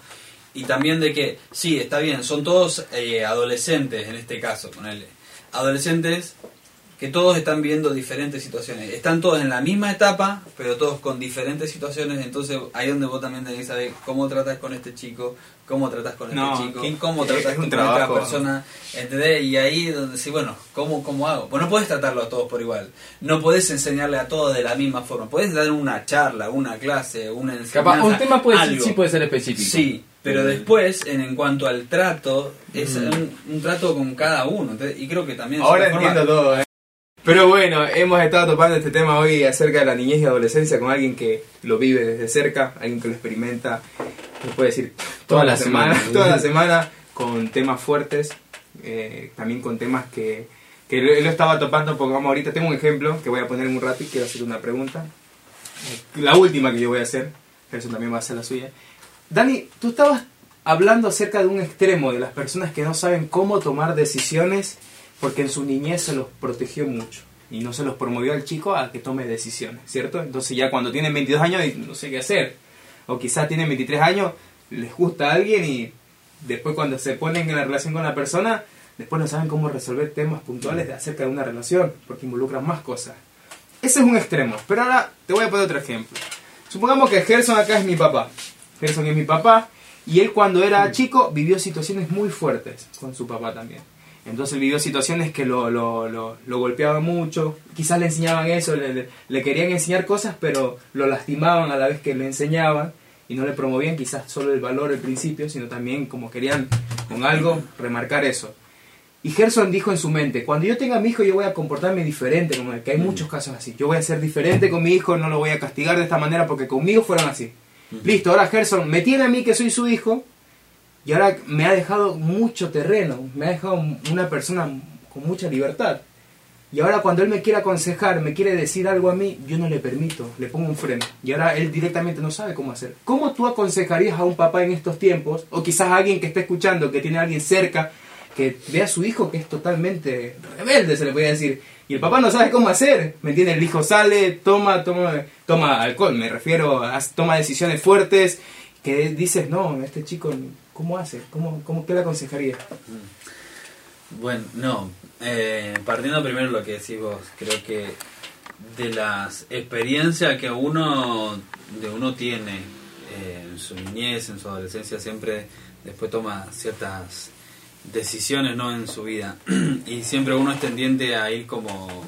y también de que, sí, está bien, son todos eh, adolescentes en este caso, ponele. Adolescentes que todos están viendo diferentes situaciones. Están todos en la misma etapa, pero todos con diferentes situaciones. Entonces, ahí es donde vos también tenés que saber cómo tratas con este chico, cómo tratas con No, este chico, cómo un con trabajo. otra persona. ¿Entendés? Y ahí es donde sí, bueno, ¿cómo, ¿cómo hago? Pues no podés tratarlo a todos por igual. No podés enseñarle a todos de la misma forma. Podés dar una charla, una clase, una enseñanza. capaz un tema puede, algo. sí puede ser específico. Sí, pero Mm. después, en, en cuanto al trato, es Mm. un, un trato con cada uno. ¿entendés? Y creo que también... Ahora cierta forma- entiendo todo, ¿eh? Pero bueno, hemos estado topando este tema hoy acerca de la niñez y adolescencia con alguien que lo vive desde cerca, alguien que lo experimenta, se puede decir, toda, Toda la la semana, semana. toda la semana, con temas fuertes, eh, también con temas que, que lo, lo estaba topando, pongamos ahorita, tengo un ejemplo que voy a poner en un rato y quiero hacer una pregunta. Eh, La última que yo voy a hacer, eso también va a ser la suya. Dani, tú estabas hablando acerca de un extremo de las personas que no saben cómo tomar decisiones porque en su niñez se los protegió mucho y no se los promovió al chico a que tome decisiones, ¿cierto? Entonces ya cuando tienen 22 años no sé qué hacer. O quizás tienen 23 años, les gusta a alguien y después cuando se ponen en la relación con la persona, después no saben cómo resolver temas puntuales de acerca de una relación porque involucran más cosas. Ese es un extremo, pero ahora te voy a poner otro ejemplo. Supongamos que Gerson acá es mi papá. Gerson es mi papá y él cuando era chico vivió situaciones muy fuertes con su papá también. Entonces él vivió situaciones que lo, lo, lo, lo golpeaban mucho, quizás le enseñaban eso, le, querían enseñar cosas, pero lo lastimaban a la vez que le enseñaban y no le promovían quizás solo el valor al principio, sino también como querían con algo remarcar eso. Y Gerson dijo en su mente, cuando yo tenga a mi hijo yo voy a comportarme diferente como él, que hay muchos casos así. Yo voy a ser diferente con mi hijo, no lo voy a castigar de esta manera porque conmigo fueron así. Listo, ahora Gerson me tiene a mí que soy su hijo Y ahora me ha dejado mucho terreno, me ha dejado una persona con mucha libertad. Y ahora cuando él me quiere aconsejar, me quiere decir algo a mí, yo no le permito, le pongo un freno. Y ahora él directamente no sabe cómo hacer. ¿Cómo tú aconsejarías a un papá en estos tiempos? O quizás a alguien que esté escuchando, que tiene a alguien cerca, que ve a su hijo que es totalmente rebelde, se le podría decir. Y el papá no sabe cómo hacer. ¿Me entiendes? El hijo sale, toma, toma, toma alcohol, me refiero, a, toma decisiones fuertes, que dices, no, este chico, ¿cómo hace? ¿Cómo, cómo, ¿Qué le aconsejaría? Bueno, no. Eh, partiendo primero lo que decís vos, creo que de las experiencias que uno, de uno tiene eh, en su niñez, en su adolescencia, siempre después toma ciertas decisiones no en su vida y siempre uno es tendiente a ir como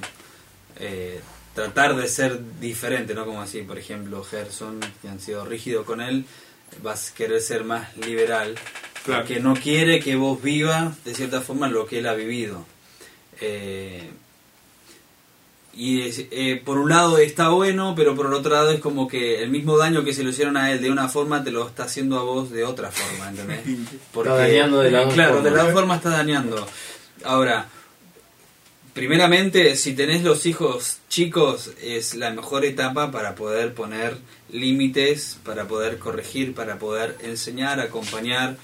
eh, tratar de ser diferente no como así por ejemplo Gerson que han sido rígidos con él vas a querer ser más liberal Claro. porque no quiere que vos vivas de cierta forma lo que él ha vivido Eh, y es- eh, por un lado está bueno, pero por el otro lado es como que el mismo daño que se lo hicieron a él de una forma te lo está haciendo a vos de otra forma, ¿entendés? Está dañando de dos Claro, de formas. las dos formas está dañando. Ahora, primeramente, si tenés los hijos chicos, es la mejor etapa para poder poner límites, para poder corregir, para poder enseñar, acompañar,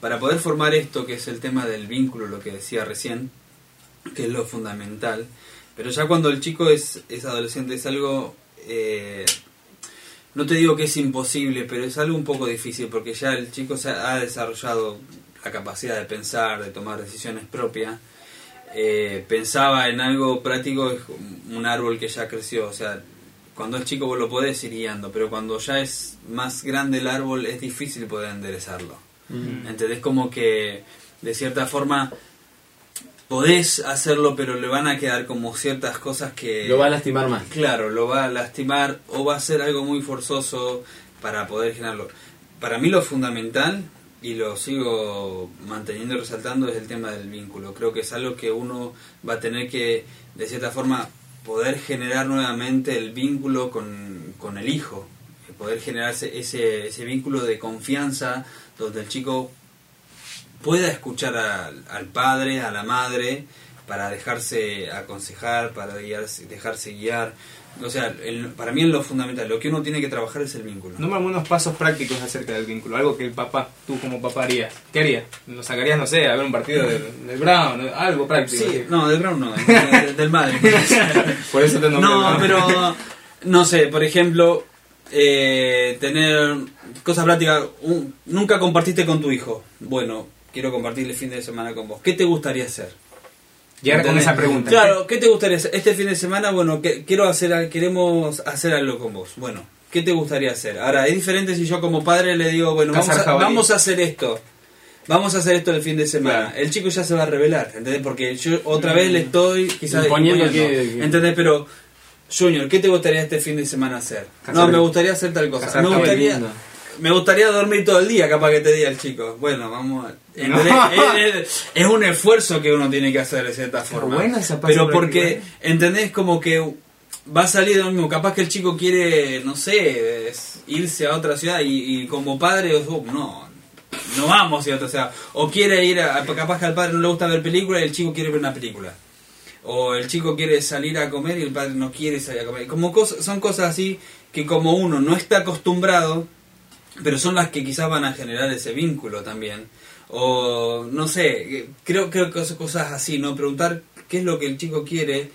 para poder formar esto que es el tema del vínculo, lo que decía recién, que es lo fundamental. Pero ya cuando el chico es, es adolescente es algo, eh, no te digo que es imposible, pero es algo un poco difícil porque ya el chico se ha desarrollado la capacidad de pensar, de tomar decisiones propias. Eh, pensaba en algo práctico, es un árbol que ya creció, o sea, cuando es chico vos lo podés ir guiando, pero cuando ya es más grande el árbol es difícil poder enderezarlo. ¿Entendés? Como que de cierta forma podés hacerlo, pero le van a quedar como ciertas cosas que... Lo va a lastimar más. Claro, lo va a lastimar o va a ser algo muy forzoso para poder generarlo. Para mí lo fundamental, y lo sigo manteniendo y resaltando, es el tema del vínculo. Creo que es algo que uno va a tener que, de cierta forma, poder generar nuevamente el vínculo con, con el hijo. Poder generarse ese, ese vínculo de confianza donde el chico pueda escuchar al padre, a la madre, para dejarse aconsejar, para guiarse- dejarse guiar. O sea, el- para mí es lo fundamental. Lo que uno tiene que trabajar es el vínculo. Número unos pasos prácticos acerca del vínculo, algo que el papá, tú como papá harías. ¿Qué harías? ¿Lo sacarías, no sé, a ver un partido del, del Brown? Algo práctico. Sí, no, del Brown no, del, del Madrid. Por eso te nombré, No, pero no sé, por ejemplo, eh, tener cosas prácticas. Un- nunca compartiste con tu hijo. Bueno, quiero compartir el fin de semana con vos. ¿Qué te gustaría hacer? Llegar con esa pregunta. Claro, ¿qué te gustaría hacer? Este fin de semana, bueno, que, quiero hacer, queremos hacer algo con vos. Bueno, ¿qué te gustaría hacer? Ahora, es diferente si yo como padre le digo, bueno, vamos a, vamos a hacer esto. Vamos a hacer esto el fin de semana. Claro. El chico ya se va a revelar, ¿entendés? Porque yo otra vez le estoy quizás imponiendo, que- ¿entendés? Pero, Junior, ¿qué te gustaría este fin de semana hacer? No, me gustaría hacer tal cosa. Me gustaría. Me gustaría dormir todo el día, capaz que te diga el chico. Bueno, vamos a... ¿entendés? es, es- es un esfuerzo que uno tiene que hacer de cierta forma. buena esa Pero porque, ¿eh? ¿entendés? Como que va a salir de lo mismo. Capaz que el chico quiere, no sé, es irse a otra ciudad y, y como padre, oh, no, no vamos a otra ciudad. O quiere ir a, capaz que al padre no le gusta ver películas y el chico quiere ver una película. O el chico quiere salir a comer y el padre no quiere salir a comer. Como cosas, son cosas así que como uno no está acostumbrado, pero son las que quizás van a generar ese vínculo también. O no sé, creo, creo que son cosas así, ¿no? Preguntar qué es lo que el chico quiere.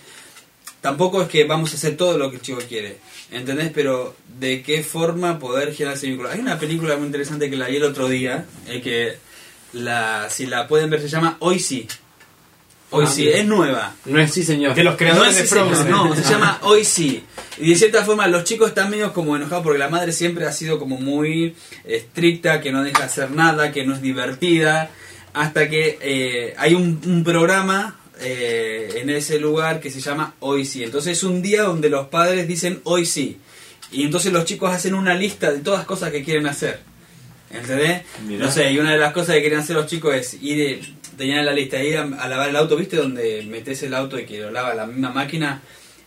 Tampoco es que vamos a hacer todo lo que el chico quiere, ¿entendés? Pero de qué forma poder generar ese vínculo. Hay una película muy interesante que la vi el otro día, eh, que la, si la pueden ver se llama Hoy sí. Hoy Ah, sí, bien. es nueva. No es sí, señor. De los creadores No, de es sí, Frozen. no, se llama Hoy sí. Y de cierta forma los chicos están medio como enojados porque la madre siempre ha sido como muy estricta, que no deja hacer nada, que no es divertida. Hasta que eh, hay un, un programa eh, en ese lugar que se llama Hoy sí. Entonces es un día donde los padres dicen Hoy sí. Y entonces los chicos hacen una lista de todas las cosas que quieren hacer. ¿Entendés? Mirá. No sé, y una de las cosas que quieren hacer los chicos es ir, eh, tenían en la lista, ir a, a lavar el auto, ¿viste? Donde metes el auto y que lo lava la misma máquina.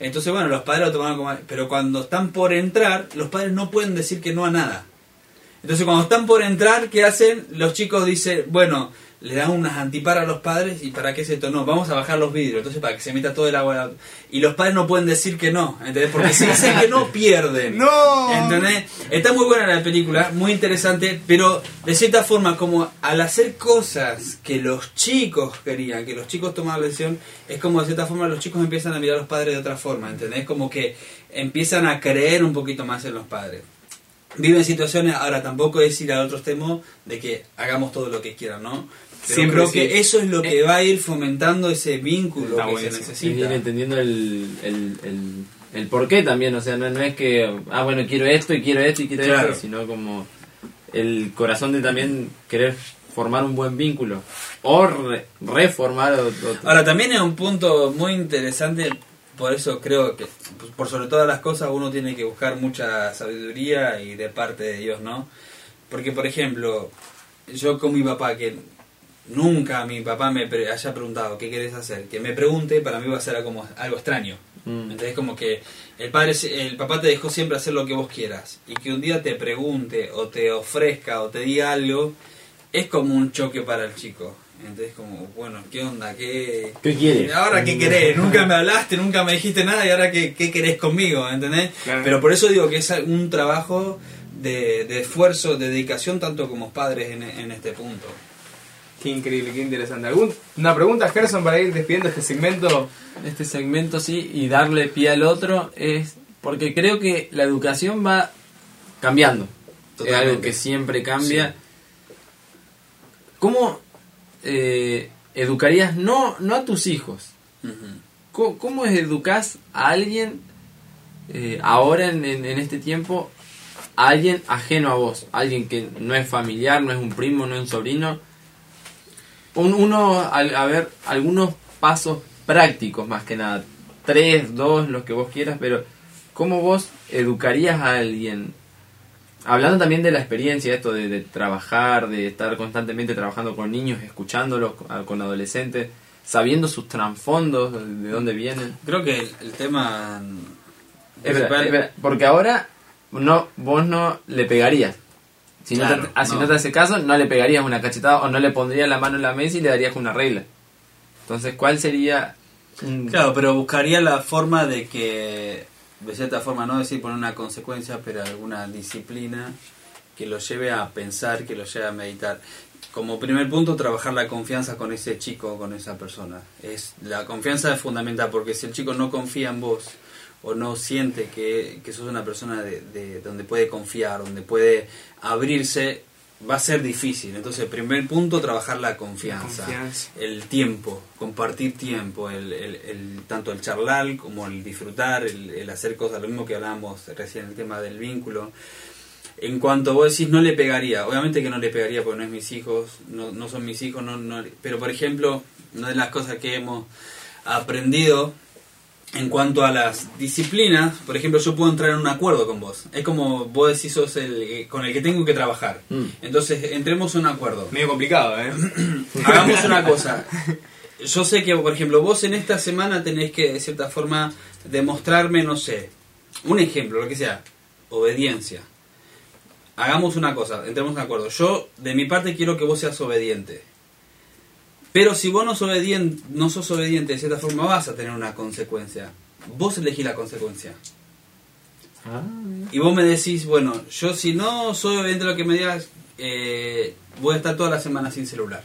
Entonces, bueno, los padres lo tomaron como... Pero cuando están por entrar, los padres no pueden decir que no a nada. Entonces cuando están por entrar, ¿qué hacen? Los chicos dicen, bueno, le dan unas antiparas a los padres y para qué es esto, no, vamos a bajar los vidrios, entonces para que se meta todo el agua. Y los padres no pueden decir que no, ¿entendés? Porque si dicen que no, pierden. ¡No! ¿Entendés? Está muy buena la película, muy interesante, pero de cierta forma, como al hacer cosas que los chicos querían, que los chicos tomaban la decisión, es como de cierta forma los chicos empiezan a mirar a los padres de otra forma, ¿entendés? Como que empiezan a creer un poquito más en los padres. Viven situaciones, ahora tampoco es ir al otro extremo de que hagamos todo lo que quieran, ¿no? Pero Siempre creo sí. que eso es lo que va a ir fomentando ese vínculo Está que se buenísimo. Es ir necesita. entendiendo el, el, el, el por qué también, o sea, no, no es que, ah, bueno, quiero esto y quiero esto y quiero Claro. esto, sino como el corazón de también querer formar un buen vínculo o re- reformar otro. Ahora, también es un punto muy interesante, por eso creo que, pues, por sobre todas las cosas, uno tiene que buscar mucha sabiduría y de parte de Dios, ¿no? Porque, por ejemplo, yo con mi papá, que nunca mi papá me pre- haya preguntado qué querés hacer, que me pregunte, para mí va a ser como algo extraño. Mm. Entonces, como que el padre, el papá te dejó siempre hacer lo que vos quieras y que un día te pregunte o te ofrezca o te diga algo, es como un choque para el chico. Entonces, como, bueno, ¿qué onda? ¿Qué, ¿Qué quiere? ¿Ahora qué querés? Nunca me hablaste, nunca me dijiste nada y ahora qué, qué querés conmigo? ¿Entendés? Claro. Pero por eso digo que es un trabajo de, de esfuerzo, de dedicación, tanto como padres en, en este punto. Qué increíble, qué interesante. ¿Algún, una pregunta, Gerson, para ir despidiendo este segmento? este segmento sí y darle pie al otro es porque creo que la educación va cambiando. Es algo que siempre cambia. ¿Cómo eh, educarías no, no a tus hijos? ¿Cómo, cómo educas a alguien eh, ahora en, en- en este tiempo? A alguien ajeno a vos, alguien que no es familiar, no es un primo, no es un sobrino. Un- uno, a ver, algunos pasos prácticos más que nada. Tres, dos, los que vos quieras, pero ¿cómo vos educarías a alguien? Hablando también de la experiencia, esto de, de trabajar, de estar constantemente trabajando con niños, escuchándolos, con- adolescentes, sabiendo sus trasfondos, de dónde vienen. Creo que el, el tema Es verdad, principal- es verdad, porque ahora no, vos no le pegarías. Si, no, te, ah, si no. no te hace caso, no le pegarías una cachetada o no le pondrías la mano en la mesa y le darías una regla. Entonces, ¿cuál sería Claro, pero buscaría la forma de que, de cierta forma, no decir poner una consecuencia, pero alguna disciplina que lo lleve a pensar, que lo lleve a meditar. Como primer punto, trabajar la confianza con ese chico con esa persona. Es, la confianza es fundamental, porque si el chico no confía en vos o no siente que, que sos una persona de, de- donde puede confiar, donde puede abrirse, va a ser difícil. Entonces, primer punto, trabajar la confianza Confianza. el tiempo, compartir tiempo, el, el- el- tanto el charlar como el disfrutar, el, el hacer cosas, lo mismo que hablábamos recién, el tema del vínculo. En cuanto vos decís, no le pegaría, obviamente que no le pegaría porque no es mis hijos, no, no son mis hijos, no, no- pero por ejemplo, una de las cosas que hemos aprendido en cuanto a las disciplinas, por ejemplo, yo puedo entrar en un acuerdo con vos. Es como vos decís, sos el eh, con el que tengo que trabajar. Mm. Entonces, entremos en un acuerdo. Medio complicado, ¿eh? Hagamos una cosa. Yo sé que, por ejemplo, vos en esta semana tenés que, de cierta forma, demostrarme, no sé, un ejemplo, lo que sea, obediencia. Hagamos una cosa, entremos en acuerdo. Yo, de mi parte, quiero que vos seas obediente. Pero si vos no sos obediente, no sos obediente, de cierta forma vas a tener una consecuencia. Vos elegís la consecuencia. Ah, Y vos me decís, bueno, yo si no soy obediente a lo que me digas, eh, voy a estar toda la semana sin celular.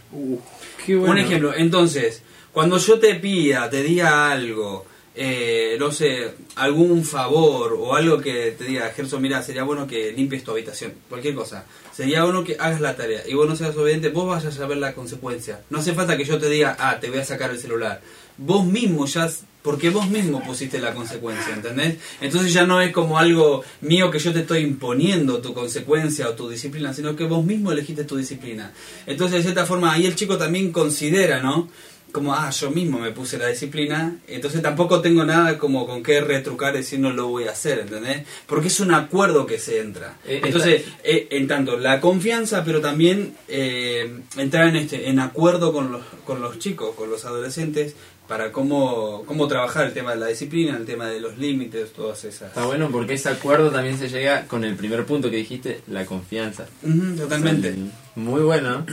qué bueno. Un ejemplo, entonces, cuando yo te pida, te diga algo, eh, no sé, algún favor o algo que te diga, Gerson, mira, sería bueno que limpies tu habitación, cualquier cosa. Sería bueno que hagas la tarea y vos no seas obediente, vos vayas a saber la consecuencia. No hace falta que yo te diga, ah, te voy a sacar el celular. Vos mismo ya, porque vos mismo pusiste la consecuencia, ¿entendés? Entonces ya no es como algo mío que yo te estoy imponiendo tu consecuencia o tu disciplina, sino que vos mismo elegiste tu disciplina. Entonces de cierta forma ahí el chico también considera, ¿no? Como, ah, yo mismo me puse la disciplina, entonces tampoco tengo nada como con qué retrucar y decir no lo voy a hacer, ¿entendés? Porque es un acuerdo que se entra. Eh, Entonces, eh, en tanto la confianza, pero también eh, entrar en este en acuerdo con los, con los chicos, con los adolescentes, para cómo, cómo trabajar el tema de la disciplina, el tema de los límites, todas esas. Está bueno porque ese acuerdo también se llega con el primer punto que dijiste, la confianza. Totalmente. Muy bueno.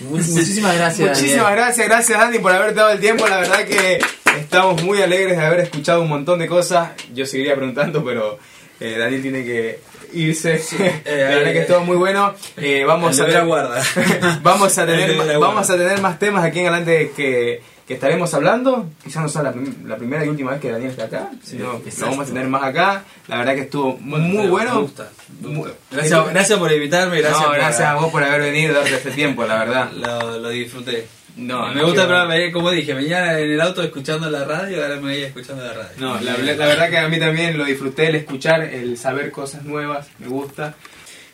Mu- Muchísimas gracias. Muchísimas Daniel. gracias, gracias Andy por haber dado el tiempo. La verdad que estamos muy alegres de haber escuchado un montón de cosas. Yo seguiría preguntando, pero eh, Daniel tiene que irse. Eh, la verdad eh, que estuvo muy bueno. Eh, vamos, a guarda. vamos, a tener, vamos a tener más temas aquí en adelante que, que estaremos hablando. Quizás no sea la, prim- la primera y última vez que Daniel está acá, sino que lo vamos a tener más acá. La verdad que estuvo muy Me bueno. gusta. me gusta. Gracias, gracias por invitarme, gracias, no, por- gracias a vos por haber venido darte este tiempo, la verdad. Lo, lo disfruté. No, me no, gusta, pero me- como dije, venía en el auto escuchando la radio, ahora me voy escuchando la radio. No, la, la verdad que a mí también lo disfruté, el escuchar, el saber cosas nuevas, me gusta.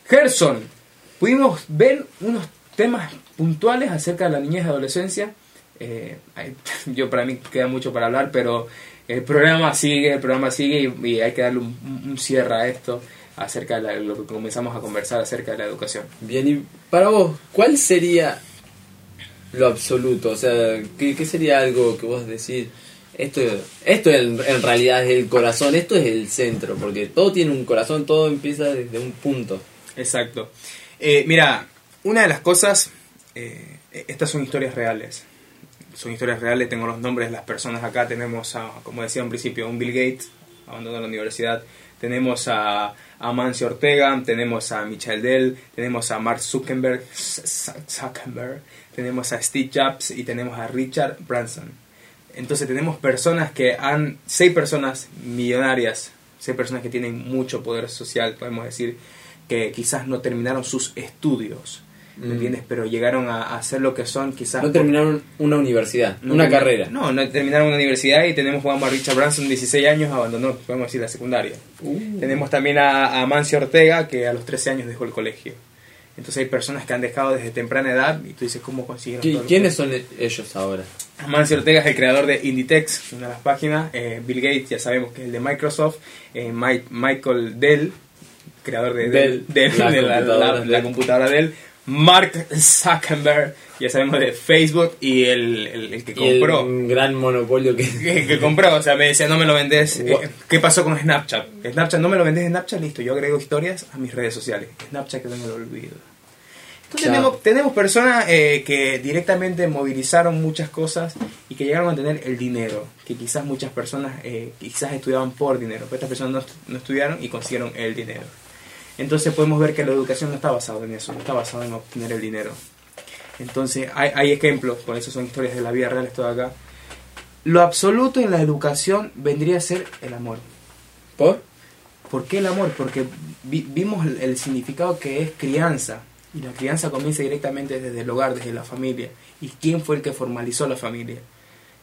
Gerson, pudimos ver unos temas puntuales acerca de la niñez y adolescencia. Eh, yo para mí queda mucho para hablar, pero el programa sigue, el programa sigue y, y hay que darle un, un cierre a esto acerca de la- lo que comenzamos a conversar acerca de la educación. Bien, y para vos, ¿cuál sería lo absoluto? O sea, ¿qué, qué sería algo que vos decís? Esto, esto en, en realidad es el corazón, esto es el centro, porque todo tiene un corazón, todo empieza desde un punto. Exacto. Eh, mira, una de las cosas, eh, estas son historias reales. Son historias reales, tengo los nombres de las personas acá. Tenemos a, como decía en principio, un Bill Gates, abandonó la universidad. Tenemos a, a Mancio Ortega, tenemos a Michael Dell, tenemos a Mark Zuckerberg, Zuckerberg, tenemos a Steve Jobs y tenemos a Richard Branson. Entonces tenemos personas que han, seis personas millonarias, seis personas que tienen mucho poder social, podemos decir, que quizás no terminaron sus estudios, ¿me Mm. entiendes? Pero llegaron a, a ser lo que son quizás... No por- terminaron una universidad, no una carrera. No, no terminaron una universidad y tenemos a Richard Branson, 16 años, abandonó, podemos decir, la secundaria. Uh. Tenemos también a, a Mancio Ortega, que a los 13 años dejó el colegio. Entonces hay personas que han dejado desde temprana edad y tú dices, ¿cómo consiguieron ¿Qui- todo lo ¿Quiénes son e- ellos ahora? Mancio Ortega es el creador de Inditex, una de las páginas. Eh, Bill Gates, ya sabemos que es el de Microsoft. Eh, Mike- Michael Dell, creador de Dell, Dell, la de la, computadora la- Dell. la computadora Dell. Mark Zuckerberg, ya sabemos de Facebook y el, el- el que el compró. gran monopolio que... Que, que compró, o sea, me decía, no me lo vendés. Eh, What? ¿Qué pasó con Snapchat? Snapchat, no me lo vendés en Snapchat, listo, yo agrego historias a mis redes sociales. Snapchat que no me lo olvido. Entonces tenemos, tenemos personas eh, que directamente movilizaron muchas cosas y que llegaron a tener el dinero, que quizás muchas personas eh, quizás estudiaban por dinero, pero estas personas no, no estudiaron y consiguieron el dinero. Entonces podemos ver que la educación no está basada en eso, no está basada en obtener el dinero. Entonces hay, hay ejemplos, por eso son historias de la vida real, esto de acá. Lo absoluto en la educación vendría a ser el amor. ¿Por? ¿Por qué el amor? Porque vi- vimos el, el significado que es crianza. Y la crianza comienza directamente desde el hogar, desde la familia. ¿Y quién fue el que formalizó la familia?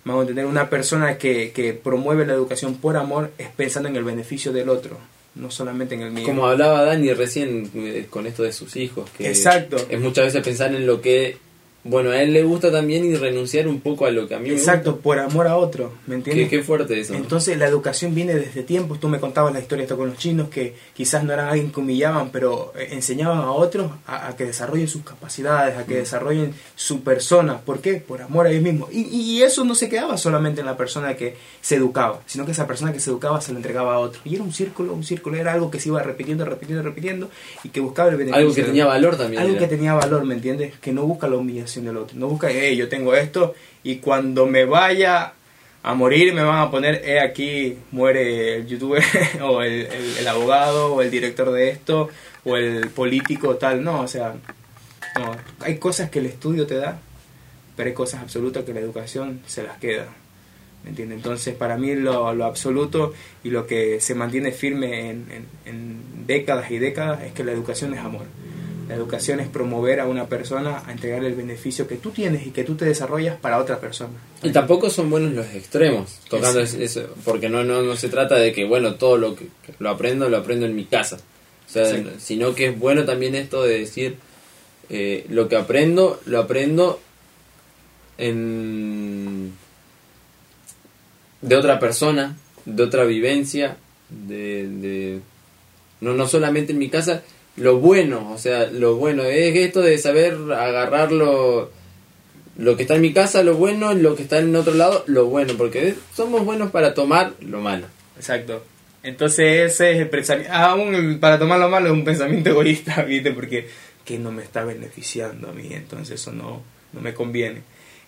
Vamos a tener una persona que, que promueve la educación por amor es pensando en el beneficio del otro, no solamente en el mío. Como hablaba Dani recién eh, con esto de sus hijos, que Exacto. es muchas veces pensar en lo que, bueno, a él le gusta también y renunciar un poco a lo que a mí me Exacto, gusta. por amor a otro, ¿me entiendes? qué fuerte eso. Entonces la educación viene desde tiempos. Tú me contabas la historia esto con los chinos que quizás no eran alguien que humillaban, pero eh, enseñaban a otros a, a que desarrollen sus capacidades, a que desarrollen su persona. ¿Por qué? Por amor a ellos mismos. Y, y eso no se quedaba solamente en la persona que se educaba, sino que esa persona que se educaba se lo entregaba a otro. Y era un círculo, un círculo, era algo que se iba repitiendo, repitiendo, repitiendo y que buscaba el beneficio. Algo que tenía valor también. Algo era. que tenía valor, ¿me entiendes? Que no busca la humillación del otro. No busca, hey, yo tengo esto y cuando me vaya a morir me van a poner, he aquí, muere el youtuber o el, el- abogado o el director de esto o el político tal. No, o sea, no. Hay cosas que el estudio te da, pero hay cosas absolutas que la educación se las queda. ¿Me entiendes? Entonces, para mí lo, lo absoluto y lo que se mantiene firme en- en décadas y décadas es que la educación es amor. La educación es promover a una persona a entregarle el beneficio que tú tienes y que tú te desarrollas para otra persona. Y tampoco son buenos los extremos, tocando es- eso, porque no, no, no se trata de que, bueno, todo lo que lo aprendo, lo aprendo en mi casa. O sea, sino que es bueno también esto de decir, eh, lo que aprendo, lo aprendo en de otra persona, de otra vivencia, de, de no, no solamente en mi casa, lo bueno, o sea, lo bueno es esto de saber agarrarlo lo que está en mi casa, lo bueno, lo que está en otro lado, lo bueno, porque somos buenos para tomar lo malo. Exacto. Entonces ese es el pensamiento, aún para tomar lo malo es un pensamiento egoísta, ¿viste? Porque que no me está beneficiando a mí, entonces eso no, no me conviene.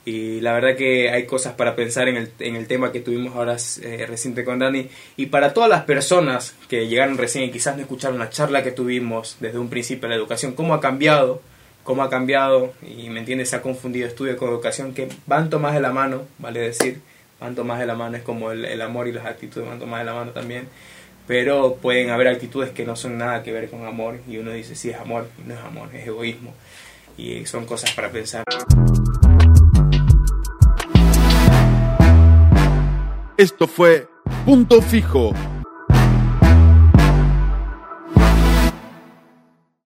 Y la verdad que hay cosas para pensar en el, en el tema que tuvimos ahora eh, reciente con Dani. Y para todas las personas que llegaron recién y quizás no escucharon la charla que tuvimos desde un principio la educación, cómo ha cambiado, cómo ha cambiado, y me entiendes, se ha confundido estudio con educación, que van tomadas de la mano, vale decir, van tomadas de la mano, es como el, el amor y las actitudes van tomadas de la mano también. Pero pueden haber actitudes que no son nada que ver con amor, y uno dice, sí es amor, no es amor, es egoísmo. Y son cosas para pensar. Esto fue Punto Fijo,